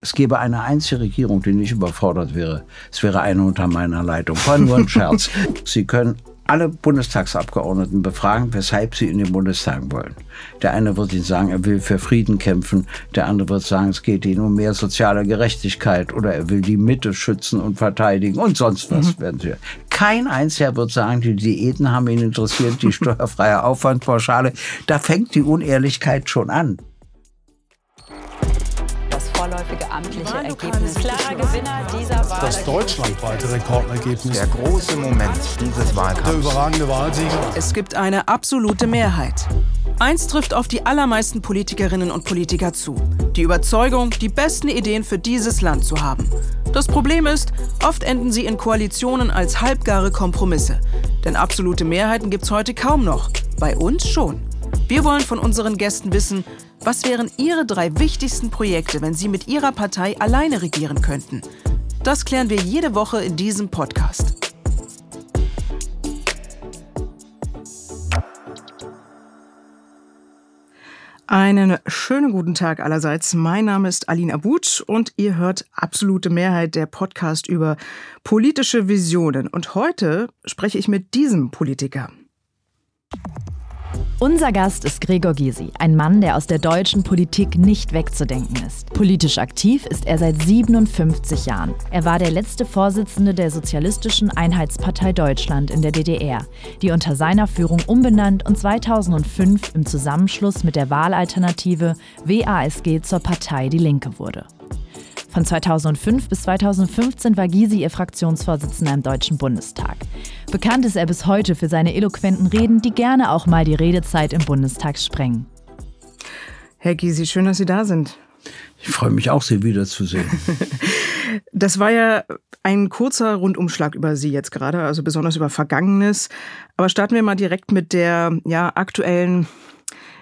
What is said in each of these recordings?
Es gäbe eine einzige Regierung, die nicht überfordert wäre. Es wäre eine unter meiner Leitung. War nur ein Scherz. Sie können alle Bundestagsabgeordneten befragen, weshalb sie in den Bundestag wollen. Der eine wird Ihnen sagen, er will für Frieden kämpfen. Der andere wird sagen, es geht Ihnen um mehr soziale Gerechtigkeit oder er will die Mitte schützen und verteidigen und sonst was mhm. werden Sie. Kein einziger wird sagen, die Diäten haben ihn interessiert, die steuerfreie Aufwandpauschale. Da fängt die Unehrlichkeit schon an vorläufige amtliche Ergebnis. Klarer Gewinner dieser Wahl. Das deutschlandweite Rekordergebnis. Der große Moment dieses Wahlkampfs. Der überragende Wahlsieger. Es gibt eine absolute Mehrheit. Eins trifft auf die allermeisten Politikerinnen und Politiker zu. Die Überzeugung, die besten Ideen für dieses Land zu haben. Das Problem ist, oft enden sie in Koalitionen als halbgare Kompromisse. Denn absolute Mehrheiten gibt es heute kaum noch. Bei uns schon. Wir wollen von unseren Gästen wissen, was wären Ihre drei wichtigsten Projekte, wenn Sie mit Ihrer Partei alleine regieren könnten? Das klären wir jede Woche in diesem Podcast. Einen schönen guten Tag allerseits. Mein Name ist Alina Butsch und ihr hört Absolute Mehrheit der Podcast über politische Visionen. Und heute spreche ich mit diesem Politiker. Unser Gast ist Gregor Gysi, ein Mann, der aus der deutschen Politik nicht wegzudenken ist. Politisch aktiv ist er seit 57 Jahren. Er war der letzte Vorsitzende der Sozialistischen Einheitspartei Deutschland in der DDR, die unter seiner Führung umbenannt und 2005 im Zusammenschluss mit der Wahlalternative WASG zur Partei Die Linke wurde. Von 2005 bis 2015 war Gysi ihr Fraktionsvorsitzender im Deutschen Bundestag. Bekannt ist er bis heute für seine eloquenten Reden, die gerne auch mal die Redezeit im Bundestag sprengen. Herr Gysi, schön, dass Sie da sind. Ich freue mich auch, Sie wiederzusehen. Das war ja ein kurzer Rundumschlag über Sie jetzt gerade, also besonders über Vergangenes. Aber starten wir mal direkt mit der ja, aktuellen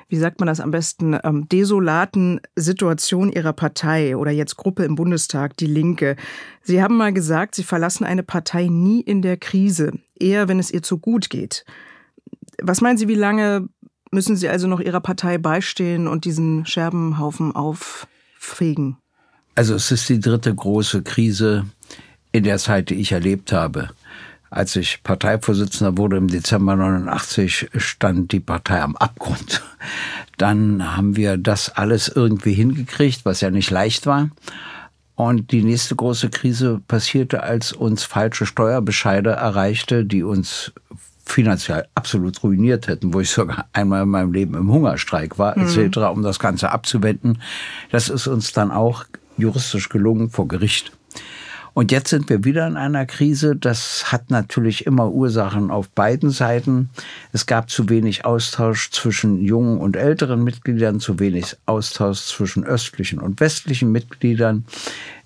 wie sagt man das am besten, ähm, desolaten Situation Ihrer Partei oder jetzt Gruppe im Bundestag, die Linke. Sie haben mal gesagt, Sie verlassen eine Partei nie in der Krise, eher wenn es ihr zu gut geht. Was meinen Sie, wie lange müssen Sie also noch Ihrer Partei beistehen und diesen Scherbenhaufen auffegen? Also es ist die dritte große Krise in der Zeit, die ich erlebt habe. Als ich Parteivorsitzender wurde im Dezember 89, stand die Partei am Abgrund. Dann haben wir das alles irgendwie hingekriegt, was ja nicht leicht war. Und die nächste große Krise passierte, als uns falsche Steuerbescheide erreichte, die uns finanziell absolut ruiniert hätten, wo ich sogar einmal in meinem Leben im Hungerstreik war, mhm. etc., um das Ganze abzuwenden. Das ist uns dann auch juristisch gelungen vor Gericht. Und jetzt sind wir wieder in einer Krise. Das hat natürlich immer Ursachen auf beiden Seiten. Es gab zu wenig Austausch zwischen jungen und älteren Mitgliedern, zu wenig Austausch zwischen östlichen und westlichen Mitgliedern.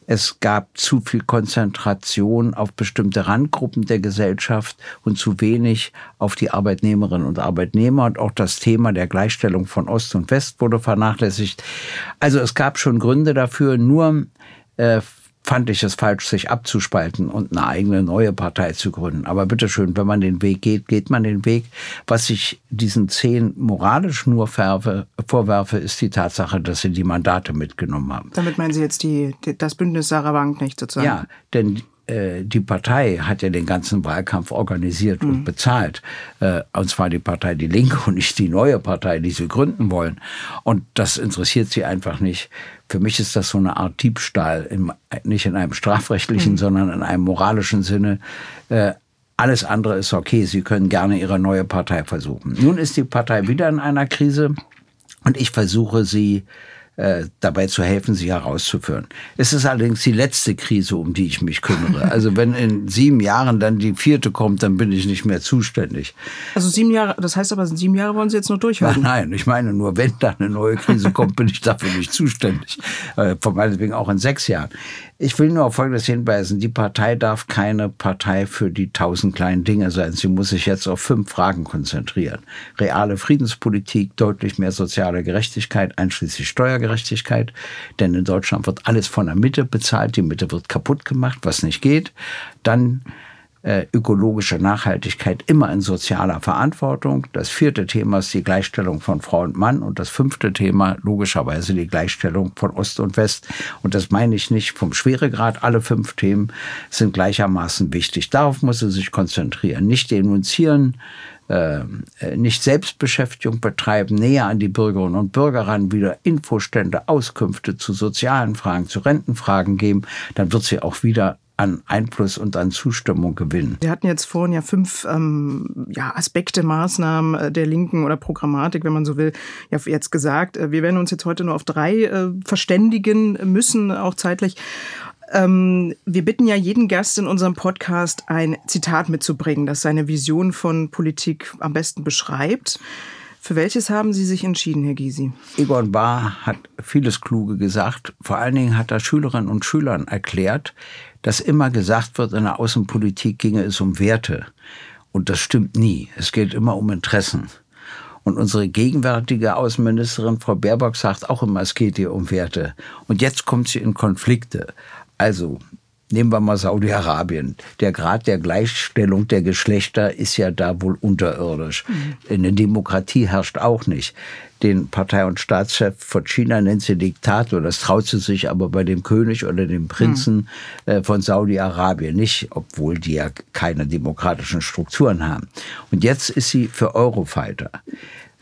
Es gab zu viel Konzentration auf bestimmte Randgruppen der Gesellschaft und zu wenig auf die Arbeitnehmerinnen und Arbeitnehmer. Und auch das Thema der Gleichstellung von Ost und West wurde vernachlässigt. Also es gab schon Gründe dafür. Nur äh, fand ich es falsch, sich abzuspalten und eine eigene neue Partei zu gründen. Aber bitteschön, wenn man den Weg geht, geht man den Weg. Was ich diesen zehn moralisch nur verfe, vorwerfe, ist die Tatsache, dass sie die Mandate mitgenommen haben. Damit meinen Sie jetzt die, das Bündnis Sarah Bank nicht sozusagen? Ja, denn die Partei hat ja den ganzen Wahlkampf organisiert mhm. und bezahlt. Äh, und zwar die Partei Die Linke und nicht die neue Partei, die sie gründen wollen. Und das interessiert sie einfach nicht. Für mich ist das so eine Art Diebstahl, in, nicht in einem strafrechtlichen, mhm. sondern in einem moralischen Sinne. Äh, alles andere ist okay. Sie können gerne Ihre neue Partei versuchen. Nun ist die Partei wieder in einer Krise und ich versuche sie äh, dabei zu helfen, sie herauszuführen. Es ist allerdings die letzte Krise, um die ich mich kümmere. Also wenn in sieben Jahren dann die vierte kommt, dann bin ich nicht mehr zuständig. Also sieben Jahre, das heißt aber, sieben Jahre wollen Sie jetzt nur durchhalten? Nein, nein ich meine nur, wenn da eine neue Krise kommt, bin ich dafür nicht zuständig. Äh, von meinetwegen auch in sechs Jahren. Ich will nur auf Folgendes hinweisen. Die Partei darf keine Partei für die tausend kleinen Dinge sein. Sie muss sich jetzt auf fünf Fragen konzentrieren. Reale Friedenspolitik, deutlich mehr soziale Gerechtigkeit, einschließlich Steuergerechtigkeit. Denn in Deutschland wird alles von der Mitte bezahlt. Die Mitte wird kaputt gemacht, was nicht geht. Dann ökologische Nachhaltigkeit immer in sozialer Verantwortung. Das vierte Thema ist die Gleichstellung von Frau und Mann und das fünfte Thema logischerweise die Gleichstellung von Ost und West. Und das meine ich nicht vom Schweregrad. Alle fünf Themen sind gleichermaßen wichtig. Darauf muss sie sich konzentrieren. Nicht denunzieren, äh, nicht Selbstbeschäftigung betreiben, näher an die Bürgerinnen und Bürger ran, wieder Infostände, Auskünfte zu sozialen Fragen, zu Rentenfragen geben, dann wird sie auch wieder an Einfluss und an Zustimmung gewinnen. Wir hatten jetzt vorhin ja fünf ähm, ja, Aspekte, Maßnahmen äh, der Linken oder Programmatik, wenn man so will, ja jetzt gesagt. Äh, wir werden uns jetzt heute nur auf drei äh, verständigen müssen, auch zeitlich. Ähm, wir bitten ja jeden Gast in unserem Podcast ein Zitat mitzubringen, das seine Vision von Politik am besten beschreibt. Für welches haben Sie sich entschieden, Herr Gysi? Egon Bahr hat vieles Kluge gesagt. Vor allen Dingen hat er Schülerinnen und Schülern erklärt, dass immer gesagt wird, in der Außenpolitik ginge es um Werte. Und das stimmt nie. Es geht immer um Interessen. Und unsere gegenwärtige Außenministerin Frau Baerbock sagt auch immer, es geht hier um Werte. Und jetzt kommt sie in Konflikte. Also Nehmen wir mal Saudi-Arabien. Der Grad der Gleichstellung der Geschlechter ist ja da wohl unterirdisch. Mhm. Eine Demokratie herrscht auch nicht. Den Partei- und Staatschef von China nennt sie Diktator. Das traut sie sich aber bei dem König oder dem Prinzen mhm. von Saudi-Arabien nicht, obwohl die ja keine demokratischen Strukturen haben. Und jetzt ist sie für Eurofighter.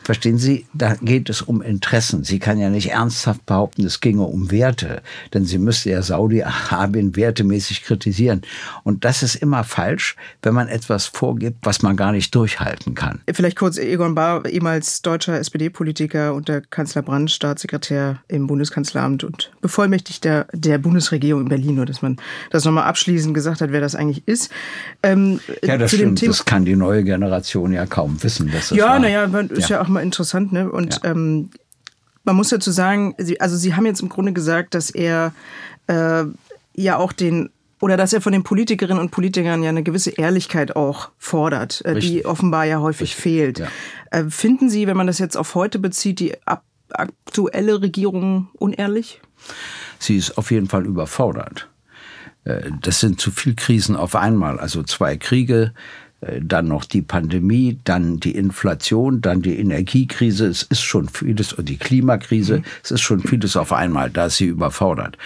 Verstehen Sie, da geht es um Interessen. Sie kann ja nicht ernsthaft behaupten, es ginge um Werte, denn sie müsste ja Saudi-Arabien wertemäßig kritisieren. Und das ist immer falsch, wenn man etwas vorgibt, was man gar nicht durchhalten kann. Vielleicht kurz Egon Bahr, ehemals deutscher SPD-Politiker und der Kanzler Brandt, Staatssekretär im Bundeskanzleramt und Bevollmächtigter der Bundesregierung in Berlin, nur dass man das nochmal abschließend gesagt hat, wer das eigentlich ist. Ähm, ja, das stimmt. das kann die neue Generation ja kaum wissen. Dass das ja, naja, ist ja. ja auch mal interessant, ne? Und ja. ähm, man muss dazu sagen, sie, also Sie haben jetzt im Grunde gesagt, dass er äh, ja auch den oder dass er von den Politikerinnen und Politikern ja eine gewisse Ehrlichkeit auch fordert, äh, die offenbar ja häufig Richtig. fehlt. Ja. Äh, finden Sie, wenn man das jetzt auf heute bezieht, die aktuelle Regierung unehrlich? Sie ist auf jeden Fall überfordert. Äh, das sind zu viele Krisen auf einmal, also zwei Kriege, dann noch die Pandemie, dann die Inflation, dann die Energiekrise. Es ist schon vieles, und die Klimakrise, mhm. es ist schon vieles auf einmal, da ist sie überfordert.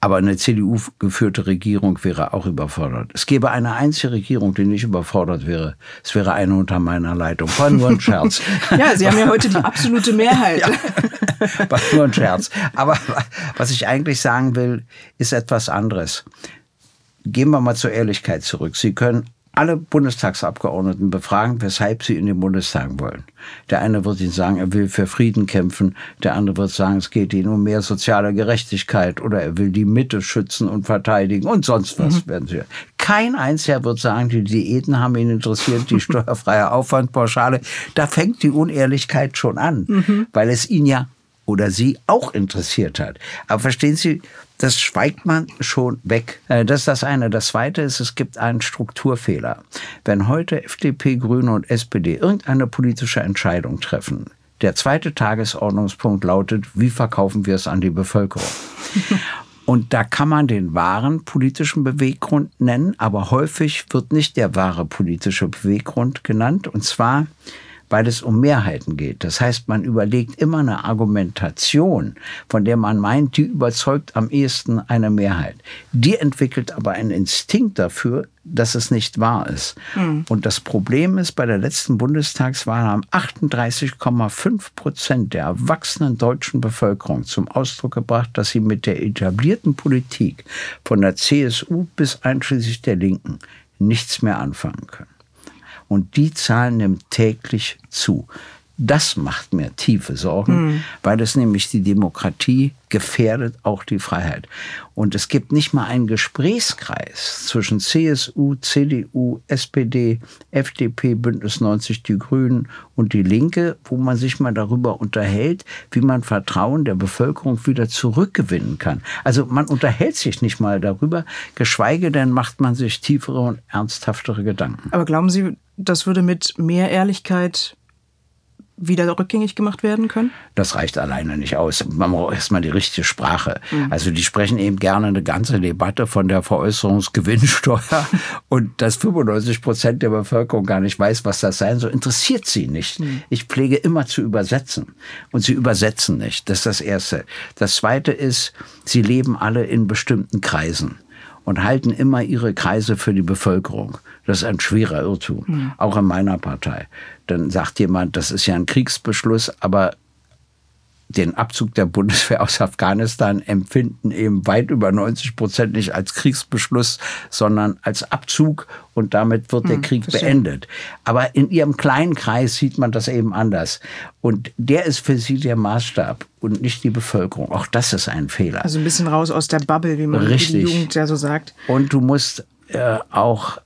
Aber eine CDU-geführte Regierung wäre auch überfordert. Es gäbe eine einzige Regierung, die nicht überfordert wäre. Es wäre eine unter meiner Leitung. War nur ein Scherz. ja, Sie haben ja heute die absolute Mehrheit. ja, war nur ein Scherz. Aber was ich eigentlich sagen will, ist etwas anderes. Gehen wir mal zur Ehrlichkeit zurück. Sie können alle Bundestagsabgeordneten befragen, weshalb sie in den Bundestag wollen. Der eine wird Ihnen sagen, er will für Frieden kämpfen, der andere wird sagen, es geht Ihnen um mehr soziale Gerechtigkeit oder er will die Mitte schützen und verteidigen und sonst was mhm. werden Sie. Kein einziger wird sagen, die Diäten haben ihn interessiert, die steuerfreie Aufwandpauschale. Da fängt die Unehrlichkeit schon an, mhm. weil es ihn ja oder sie auch interessiert hat. Aber verstehen Sie, das schweigt man schon weg. Äh, das ist das eine. Das zweite ist, es gibt einen Strukturfehler. Wenn heute FDP, Grüne und SPD irgendeine politische Entscheidung treffen, der zweite Tagesordnungspunkt lautet, wie verkaufen wir es an die Bevölkerung? Und da kann man den wahren politischen Beweggrund nennen, aber häufig wird nicht der wahre politische Beweggrund genannt. Und zwar weil es um Mehrheiten geht. Das heißt, man überlegt immer eine Argumentation, von der man meint, die überzeugt am ehesten eine Mehrheit. Die entwickelt aber einen Instinkt dafür, dass es nicht wahr ist. Mhm. Und das Problem ist, bei der letzten Bundestagswahl haben 38,5 Prozent der erwachsenen deutschen Bevölkerung zum Ausdruck gebracht, dass sie mit der etablierten Politik von der CSU bis einschließlich der Linken nichts mehr anfangen können. Und die Zahl nimmt täglich zu. Das macht mir tiefe Sorgen, mhm. weil es nämlich die Demokratie gefährdet, auch die Freiheit. Und es gibt nicht mal einen Gesprächskreis zwischen CSU, CDU, SPD, FDP, Bündnis 90, die Grünen und die Linke, wo man sich mal darüber unterhält, wie man Vertrauen der Bevölkerung wieder zurückgewinnen kann. Also man unterhält sich nicht mal darüber, geschweige denn macht man sich tiefere und ernsthaftere Gedanken. Aber glauben Sie, das würde mit mehr Ehrlichkeit wieder rückgängig gemacht werden können? Das reicht alleine nicht aus. Man braucht erstmal die richtige Sprache. Mhm. Also die sprechen eben gerne eine ganze Debatte von der Veräußerungsgewinnsteuer und dass 95 Prozent der Bevölkerung gar nicht weiß, was das sein soll, interessiert sie nicht. Mhm. Ich pflege immer zu übersetzen und sie übersetzen nicht. Das ist das Erste. Das Zweite ist, sie leben alle in bestimmten Kreisen und halten immer ihre Kreise für die Bevölkerung. Das ist ein schwerer Irrtum, mhm. auch in meiner Partei. Dann sagt jemand, das ist ja ein Kriegsbeschluss, aber den Abzug der Bundeswehr aus Afghanistan empfinden eben weit über 90 Prozent nicht als Kriegsbeschluss, sondern als Abzug und damit wird der hm, Krieg verstehe. beendet. Aber in ihrem kleinen Kreis sieht man das eben anders. Und der ist für sie der Maßstab und nicht die Bevölkerung. Auch das ist ein Fehler. Also ein bisschen raus aus der Bubble, wie man Richtig. die Jugend ja so sagt. Und du musst äh, auch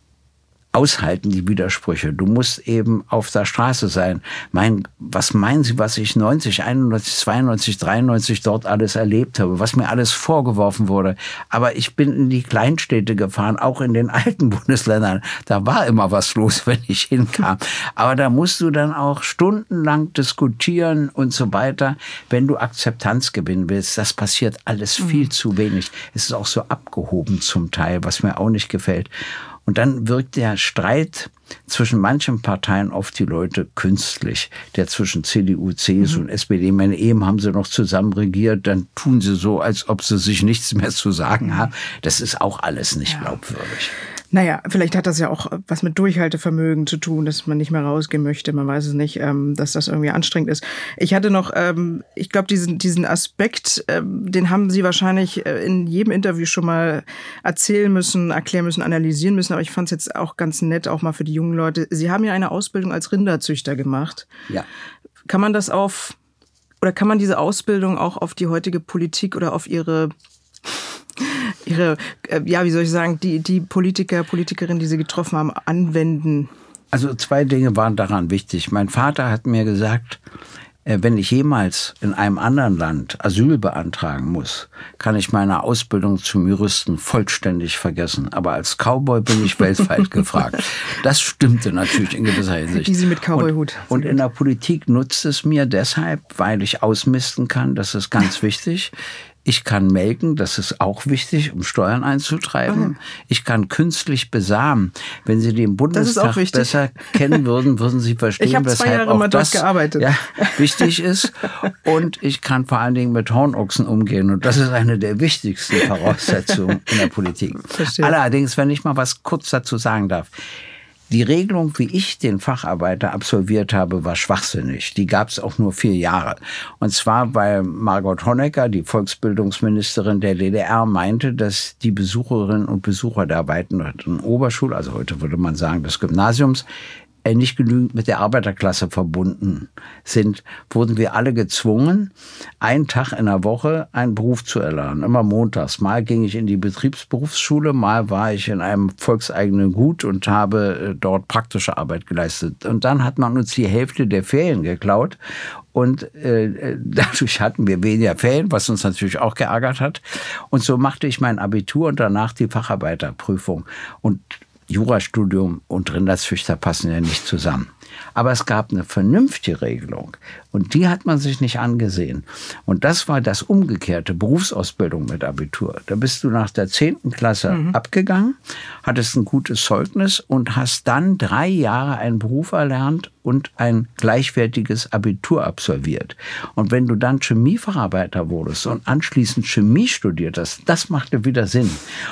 aushalten, die Widersprüche. Du musst eben auf der Straße sein. Mein, was meinen Sie, was ich 90, 91, 92, 93 dort alles erlebt habe, was mir alles vorgeworfen wurde. Aber ich bin in die Kleinstädte gefahren, auch in den alten Bundesländern. Da war immer was los, wenn ich hinkam. Aber da musst du dann auch stundenlang diskutieren und so weiter, wenn du Akzeptanz gewinnen willst. Das passiert alles viel mhm. zu wenig. Es ist auch so abgehoben zum Teil, was mir auch nicht gefällt. Und dann wirkt der Streit zwischen manchen Parteien auf die Leute künstlich. Der zwischen CDU, CSU mhm. und SPD. Meine, eben haben sie noch zusammen regiert, dann tun sie so, als ob sie sich nichts mehr zu sagen haben. Das ist auch alles nicht ja. glaubwürdig. Naja, vielleicht hat das ja auch was mit Durchhaltevermögen zu tun, dass man nicht mehr rausgehen möchte. Man weiß es nicht, ähm, dass das irgendwie anstrengend ist. Ich hatte noch, ähm, ich glaube, diesen, diesen Aspekt, ähm, den haben Sie wahrscheinlich äh, in jedem Interview schon mal erzählen müssen, erklären müssen, analysieren müssen. Aber ich fand es jetzt auch ganz nett, auch mal für die jungen Leute. Sie haben ja eine Ausbildung als Rinderzüchter gemacht. Ja. Kann man das auf, oder kann man diese Ausbildung auch auf die heutige Politik oder auf Ihre ihre, äh, ja, wie soll ich sagen, die, die Politiker, Politikerinnen, die sie getroffen haben, anwenden? Also zwei Dinge waren daran wichtig. Mein Vater hat mir gesagt, äh, wenn ich jemals in einem anderen Land Asyl beantragen muss, kann ich meine Ausbildung zum Juristen vollständig vergessen. Aber als Cowboy bin ich weltweit gefragt. Das stimmte natürlich in gewisser Hinsicht. Die Sie mit Cowboyhut. Und, und in der Politik nutzt es mir deshalb, weil ich ausmisten kann. Das ist ganz wichtig. Ich kann melken, das ist auch wichtig, um Steuern einzutreiben. Oh. Ich kann künstlich besamen. Wenn Sie den Bundestag besser kennen würden, würden Sie verstehen, ich weshalb zwei Jahre auch das gearbeitet. Ja, wichtig ist. Und ich kann vor allen Dingen mit Hornochsen umgehen. Und das ist eine der wichtigsten Voraussetzungen in der Politik. Verstehe. Allerdings, wenn ich mal was kurz dazu sagen darf. Die Regelung, wie ich den Facharbeiter absolviert habe, war schwachsinnig. Die gab es auch nur vier Jahre. Und zwar, weil Margot Honecker, die Volksbildungsministerin der DDR, meinte, dass die Besucherinnen und Besucher der erweiterten Oberschule, also heute würde man sagen des Gymnasiums, nicht genügend mit der Arbeiterklasse verbunden sind, wurden wir alle gezwungen, einen Tag in der Woche einen Beruf zu erlernen. Immer montags. Mal ging ich in die Betriebsberufsschule, mal war ich in einem volkseigenen Gut und habe äh, dort praktische Arbeit geleistet. Und dann hat man uns die Hälfte der Ferien geklaut und äh, dadurch hatten wir weniger Ferien, was uns natürlich auch geärgert hat. Und so machte ich mein Abitur und danach die Facharbeiterprüfung. Und Jurastudium und Rinderzüchter passen ja nicht zusammen. Aber es gab eine vernünftige Regelung und die hat man sich nicht angesehen. Und das war das umgekehrte, Berufsausbildung mit Abitur. Da bist du nach der zehnten Klasse mhm. abgegangen, hattest ein gutes Zeugnis und hast dann drei Jahre einen Beruf erlernt und ein gleichwertiges Abitur absolviert. Und wenn du dann Chemiefacharbeiter wurdest und anschließend Chemie studiert hast, das machte wieder Sinn.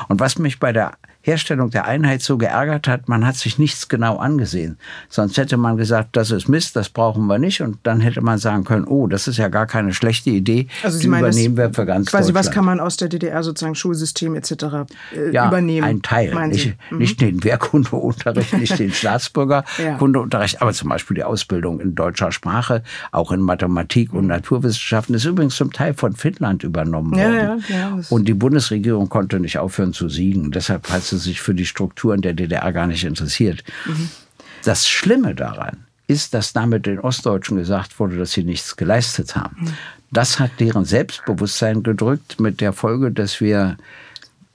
Und was mich bei der Herstellung der Einheit so geärgert hat, man hat sich nichts genau angesehen. Sonst hätte man gesagt, das ist Mist, das brauchen wir nicht. Und dann hätte man sagen können, oh, das ist ja gar keine schlechte Idee. Also Sie meinen, übernehmen wir für ganz Quasi, was kann man aus der DDR sozusagen Schulsystem etc. Äh, ja, übernehmen? ein Teil. Nicht, mhm. nicht, den Wehrkundeunterricht, nicht den Staatsbürgerkundeunterricht, ja. aber zum Beispiel die Ausbildung in deutscher Sprache, auch in Mathematik und Naturwissenschaften, ist übrigens zum Teil von Finnland übernommen worden. Ja, ja, und die Bundesregierung konnte nicht aufhören zu siegen. Deshalb hat sie sie sich für die Strukturen der DDR gar nicht interessiert. Mhm. Das Schlimme daran ist, dass damit den Ostdeutschen gesagt wurde, dass sie nichts geleistet haben. Mhm. Das hat deren Selbstbewusstsein gedrückt mit der Folge, dass wir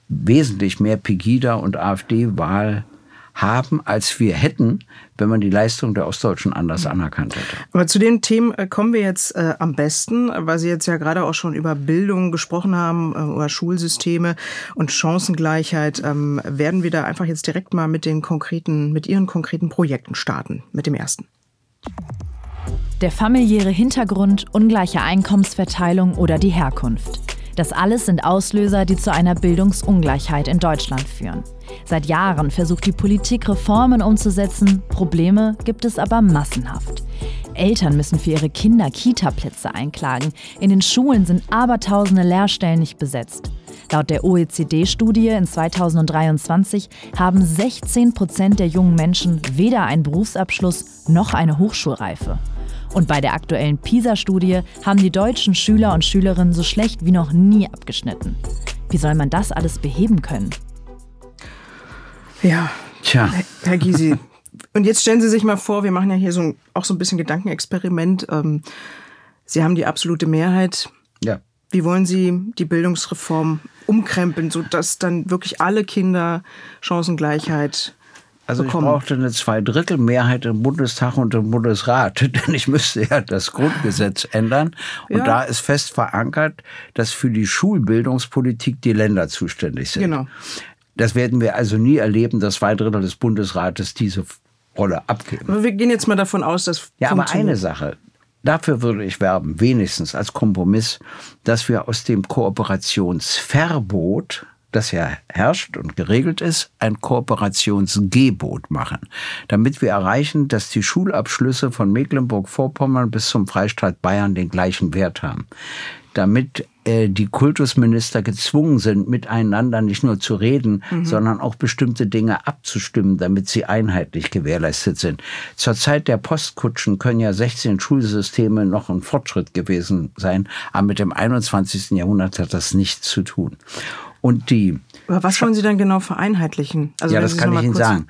wesentlich mehr Pegida- und AfD-Wahl haben, als wir hätten, wenn man die Leistung der Ostdeutschen anders anerkannt hätte. Aber zu den Themen äh, kommen wir jetzt äh, am besten, weil Sie jetzt ja gerade auch schon über Bildung gesprochen haben, äh, über Schulsysteme und Chancengleichheit. Ähm, werden wir da einfach jetzt direkt mal mit den konkreten, mit Ihren konkreten Projekten starten, mit dem ersten. Der familiäre Hintergrund, ungleiche Einkommensverteilung oder die Herkunft. Das alles sind Auslöser, die zu einer Bildungsungleichheit in Deutschland führen. Seit Jahren versucht die Politik Reformen umzusetzen, Probleme gibt es aber massenhaft. Eltern müssen für ihre Kinder Kita-Plätze einklagen. In den Schulen sind abertausende Lehrstellen nicht besetzt. Laut der OECD-Studie in 2023 haben 16 Prozent der jungen Menschen weder einen Berufsabschluss noch eine Hochschulreife. Und bei der aktuellen PISA-Studie haben die deutschen Schüler und Schülerinnen so schlecht wie noch nie abgeschnitten. Wie soll man das alles beheben können? Ja, Tja. Herr Gysi. Und jetzt stellen Sie sich mal vor, wir machen ja hier so auch so ein bisschen Gedankenexperiment. Ähm, Sie haben die absolute Mehrheit. Ja. Wie wollen Sie die Bildungsreform umkrempeln, sodass dann wirklich alle Kinder Chancengleichheit also bekommen. ich brauchte eine Zweidrittelmehrheit im Bundestag und im Bundesrat, denn ich müsste ja das Grundgesetz ändern. Und ja. da ist fest verankert, dass für die Schulbildungspolitik die Länder zuständig sind. Genau. Das werden wir also nie erleben, dass zwei Drittel des Bundesrates diese Rolle abgeben. Aber wir gehen jetzt mal davon aus, dass. Ja, aber eine Sache. Dafür würde ich werben, wenigstens als Kompromiss, dass wir aus dem Kooperationsverbot das ja herrscht und geregelt ist, ein Kooperationsgebot machen, damit wir erreichen, dass die Schulabschlüsse von Mecklenburg-Vorpommern bis zum Freistaat Bayern den gleichen Wert haben. Damit äh, die Kultusminister gezwungen sind, miteinander nicht nur zu reden, mhm. sondern auch bestimmte Dinge abzustimmen, damit sie einheitlich gewährleistet sind. Zur Zeit der Postkutschen können ja 16 Schulsysteme noch ein Fortschritt gewesen sein, aber mit dem 21. Jahrhundert hat das nichts zu tun. Und die aber was wollen Sie denn genau vereinheitlichen? Also ja, das kann ich Ihnen sagen,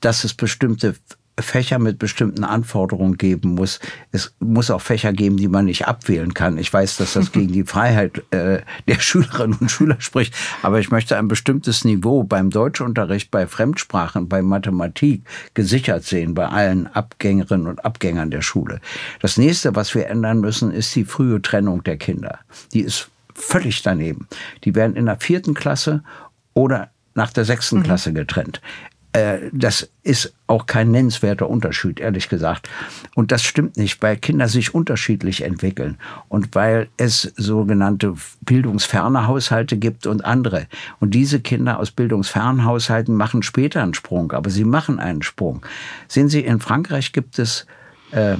dass es bestimmte Fächer mit bestimmten Anforderungen geben muss. Es muss auch Fächer geben, die man nicht abwählen kann. Ich weiß, dass das gegen die Freiheit äh, der Schülerinnen und Schüler spricht, aber ich möchte ein bestimmtes Niveau beim Deutschunterricht, bei Fremdsprachen, bei Mathematik gesichert sehen, bei allen Abgängerinnen und Abgängern der Schule. Das nächste, was wir ändern müssen, ist die frühe Trennung der Kinder. Die ist völlig daneben. Die werden in der vierten Klasse oder nach der sechsten mhm. Klasse getrennt. Äh, das ist auch kein nennenswerter Unterschied, ehrlich gesagt. Und das stimmt nicht, weil Kinder sich unterschiedlich entwickeln und weil es sogenannte bildungsferne Haushalte gibt und andere. Und diese Kinder aus bildungsfernen Haushalten machen später einen Sprung, aber sie machen einen Sprung. Sehen Sie, in Frankreich gibt es äh,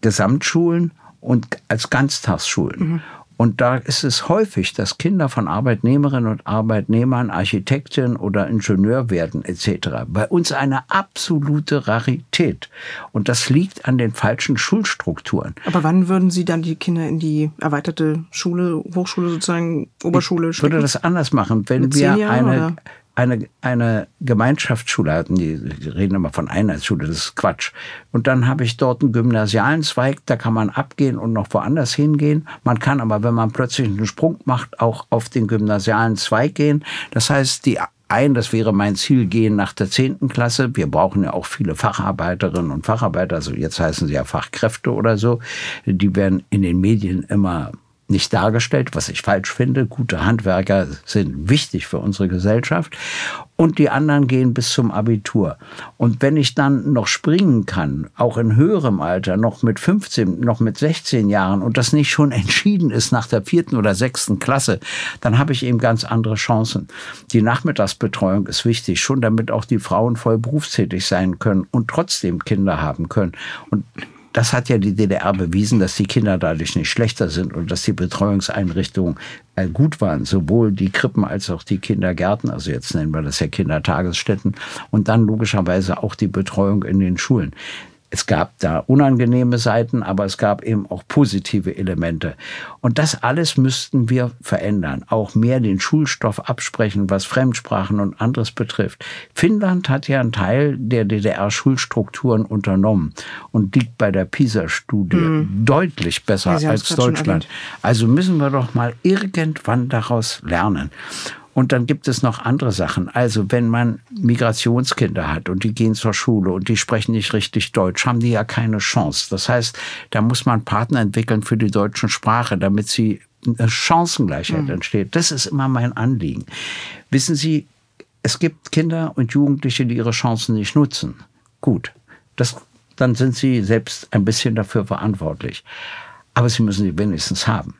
Gesamtschulen und als Ganztagsschulen. Mhm. Und da ist es häufig, dass Kinder von Arbeitnehmerinnen und Arbeitnehmern Architektin oder Ingenieur werden etc. Bei uns eine absolute Rarität. Und das liegt an den falschen Schulstrukturen. Aber wann würden Sie dann die Kinder in die erweiterte Schule, Hochschule sozusagen, Oberschule schicken? Ich würde das anders machen, wenn wir eine, oder? Eine, eine Gemeinschaftsschule hatten, die, die reden immer von Einheitsschule, das ist Quatsch. Und dann habe ich dort einen gymnasialen Zweig, da kann man abgehen und noch woanders hingehen. Man kann aber, wenn man plötzlich einen Sprung macht, auch auf den gymnasialen Zweig gehen. Das heißt, die ein, das wäre mein Ziel, gehen nach der zehnten Klasse. Wir brauchen ja auch viele Facharbeiterinnen und Facharbeiter, also jetzt heißen sie ja Fachkräfte oder so. Die werden in den Medien immer nicht dargestellt, was ich falsch finde. Gute Handwerker sind wichtig für unsere Gesellschaft. Und die anderen gehen bis zum Abitur. Und wenn ich dann noch springen kann, auch in höherem Alter, noch mit 15, noch mit 16 Jahren und das nicht schon entschieden ist nach der vierten oder sechsten Klasse, dann habe ich eben ganz andere Chancen. Die Nachmittagsbetreuung ist wichtig, schon damit auch die Frauen voll berufstätig sein können und trotzdem Kinder haben können. Und das hat ja die DDR bewiesen, dass die Kinder dadurch nicht schlechter sind und dass die Betreuungseinrichtungen äh, gut waren, sowohl die Krippen als auch die Kindergärten, also jetzt nennen wir das ja Kindertagesstätten und dann logischerweise auch die Betreuung in den Schulen. Es gab da unangenehme Seiten, aber es gab eben auch positive Elemente. Und das alles müssten wir verändern. Auch mehr den Schulstoff absprechen, was Fremdsprachen und anderes betrifft. Finnland hat ja einen Teil der DDR-Schulstrukturen unternommen und liegt bei der PISA-Studie mhm. deutlich besser ja, als Deutschland. Also müssen wir doch mal irgendwann daraus lernen. Und dann gibt es noch andere Sachen. Also wenn man Migrationskinder hat und die gehen zur Schule und die sprechen nicht richtig Deutsch, haben die ja keine Chance. Das heißt, da muss man Partner entwickeln für die deutsche Sprache, damit sie eine Chancengleichheit mhm. entsteht. Das ist immer mein Anliegen. Wissen Sie, es gibt Kinder und Jugendliche, die ihre Chancen nicht nutzen. Gut, das, dann sind sie selbst ein bisschen dafür verantwortlich. Aber sie müssen sie wenigstens haben.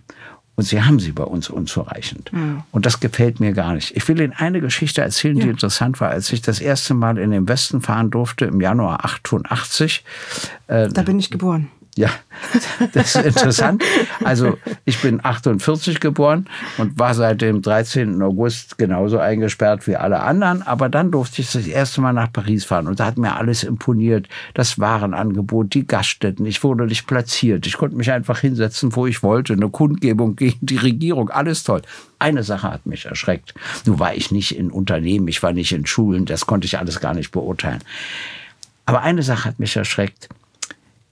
Und sie haben sie bei uns unzureichend. Mhm. Und das gefällt mir gar nicht. Ich will Ihnen eine Geschichte erzählen, die ja. interessant war. Als ich das erste Mal in den Westen fahren durfte, im Januar 88. Äh, da bin ich geboren. Ja, das ist interessant. Also ich bin 48 geboren und war seit dem 13. August genauso eingesperrt wie alle anderen. Aber dann durfte ich das erste Mal nach Paris fahren und da hat mir alles imponiert. Das Warenangebot, die Gaststätten. Ich wurde nicht platziert. Ich konnte mich einfach hinsetzen, wo ich wollte. Eine Kundgebung gegen die Regierung. Alles toll. Eine Sache hat mich erschreckt. Nun war ich nicht in Unternehmen, ich war nicht in Schulen. Das konnte ich alles gar nicht beurteilen. Aber eine Sache hat mich erschreckt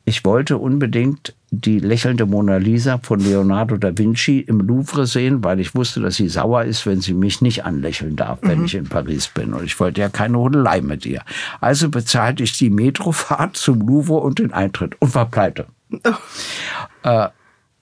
ich wollte unbedingt die lächelnde Mona Lisa von Leonardo da Vinci im Louvre sehen, weil ich wusste, dass sie sauer ist, wenn sie mich nicht anlächeln darf, wenn mhm. ich in Paris bin. Und ich wollte ja keine Hodelei mit ihr. Also bezahlte ich die Metrofahrt zum Louvre und den Eintritt und war pleite. Oh. Äh,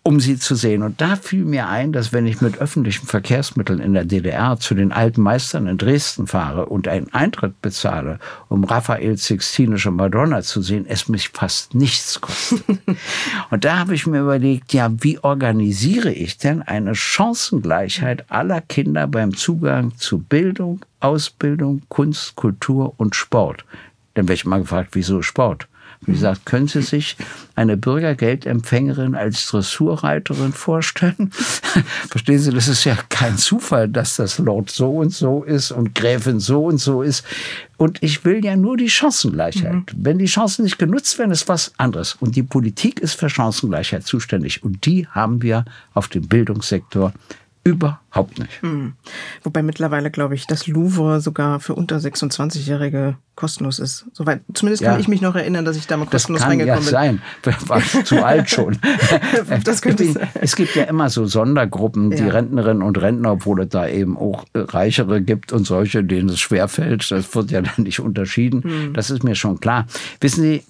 um sie zu sehen. Und da fiel mir ein, dass wenn ich mit öffentlichen Verkehrsmitteln in der DDR zu den alten Meistern in Dresden fahre und einen Eintritt bezahle, um Raphael Sixtinische Madonna zu sehen, es mich fast nichts kostet. und da habe ich mir überlegt, ja, wie organisiere ich denn eine Chancengleichheit aller Kinder beim Zugang zu Bildung, Ausbildung, Kunst, Kultur und Sport? Dann werde ich mal gefragt, wieso Sport? Wie gesagt, können Sie sich eine Bürgergeldempfängerin als Dressurreiterin vorstellen? Verstehen Sie, das ist ja kein Zufall, dass das Lord so und so ist und Gräfin so und so ist. Und ich will ja nur die Chancengleichheit. Mhm. Wenn die Chancen nicht genutzt werden, ist was anderes. Und die Politik ist für Chancengleichheit zuständig. Und die haben wir auf dem Bildungssektor Überhaupt nicht. Hm. Wobei mittlerweile, glaube ich, das Louvre sogar für unter 26-Jährige kostenlos ist. Soweit, zumindest kann ja. ich mich noch erinnern, dass ich da mal kostenlos reingekommen bin. Das kann ja sein. War zu alt schon. das könnte sein. Es gibt ja immer so Sondergruppen, die ja. Rentnerinnen und Rentner, obwohl es da eben auch Reichere gibt und solche, denen es schwerfällt. Das wird ja dann nicht unterschieden. Hm. Das ist mir schon klar. Wissen Sie, äh,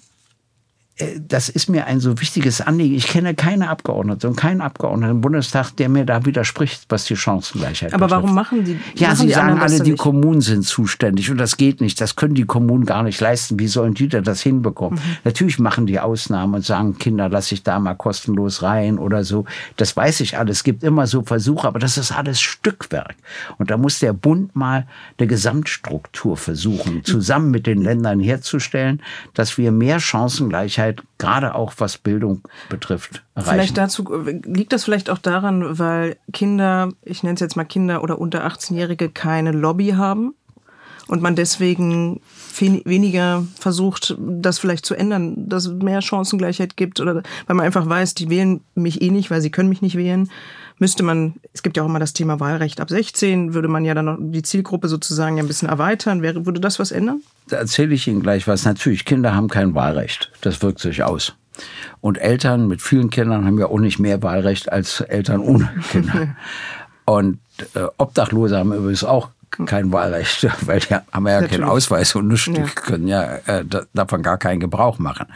das ist mir ein so wichtiges Anliegen. Ich kenne keine Abgeordnete und keinen Abgeordneten im Bundestag, der mir da widerspricht, was die Chancengleichheit Aber betrifft. warum machen die? Ja, machen sie die sagen alle, die Kommunen sind zuständig und das geht nicht. Das können die Kommunen gar nicht leisten. Wie sollen die denn das hinbekommen? Mhm. Natürlich machen die Ausnahmen und sagen, Kinder, lass ich da mal kostenlos rein oder so. Das weiß ich alles. Es gibt immer so Versuche, aber das ist alles Stückwerk. Und da muss der Bund mal eine Gesamtstruktur versuchen, zusammen mit den Ländern herzustellen, dass wir mehr Chancengleichheit Zeit, gerade auch was Bildung betrifft, erreichen. Vielleicht dazu, liegt das vielleicht auch daran, weil Kinder, ich nenne es jetzt mal Kinder oder unter 18-Jährige, keine Lobby haben und man deswegen weniger versucht, das vielleicht zu ändern, dass es mehr Chancengleichheit gibt oder weil man einfach weiß, die wählen mich eh nicht, weil sie können mich nicht wählen müsste man, es gibt ja auch immer das Thema Wahlrecht ab 16, würde man ja dann noch die Zielgruppe sozusagen ja ein bisschen erweitern. Wäre, würde das was ändern? Da erzähle ich Ihnen gleich was. Natürlich, Kinder haben kein Wahlrecht. Das wirkt sich aus. Und Eltern mit vielen Kindern haben ja auch nicht mehr Wahlrecht als Eltern ohne Kinder. Und äh, Obdachlose haben übrigens auch kein Wahlrecht, weil die haben ja Natürlich. keinen Ausweis und nicht, ja. können ja äh, davon gar keinen Gebrauch machen.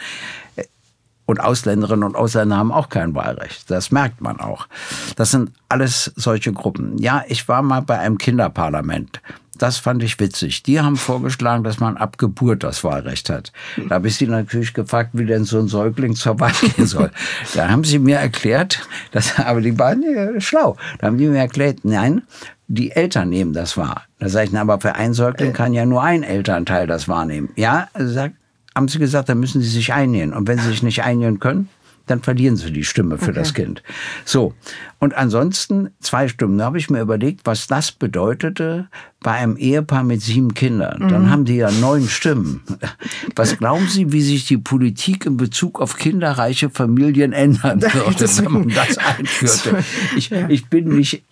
Und Ausländerinnen und Ausländer haben auch kein Wahlrecht. Das merkt man auch. Das sind alles solche Gruppen. Ja, ich war mal bei einem Kinderparlament. Das fand ich witzig. Die haben vorgeschlagen, dass man ab Geburt das Wahlrecht hat. Da habe ich sie natürlich gefragt, wie denn so ein Säugling zur Wahl gehen soll. da haben sie mir erklärt, dass, aber die waren ja schlau. Da haben die mir erklärt, nein, die Eltern nehmen das wahr. Da sage ich, na, aber für einen Säugling kann ja nur ein Elternteil das wahrnehmen. Ja, also sagt, haben sie gesagt, da müssen sie sich einigen. Und wenn sie sich nicht einigen können, dann verlieren sie die Stimme für okay. das Kind. So. Und ansonsten zwei Stimmen. Da habe ich mir überlegt, was das bedeutete, bei einem Ehepaar mit sieben Kindern. Dann mhm. haben die ja neun Stimmen. Was glauben Sie, wie sich die Politik in Bezug auf kinderreiche Familien ändern würde, wenn man das einführte? Ich, ich bin nicht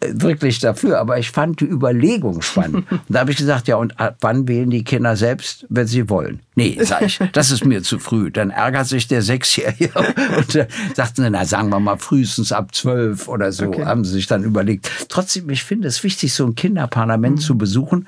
wirklich dafür, aber ich fand die Überlegung spannend. Und da habe ich gesagt, ja, und wann wählen die Kinder selbst, wenn sie wollen? Nee, sag ich, das ist mir zu früh. Dann ärgert sich der Sechsjährige und äh, sagt, na, sagen wir mal frühestens ab zwölf oder so, okay. haben sie sich dann überlegt. Trotzdem, ich finde es wichtig, so ein Kinderparlament zu besuchen.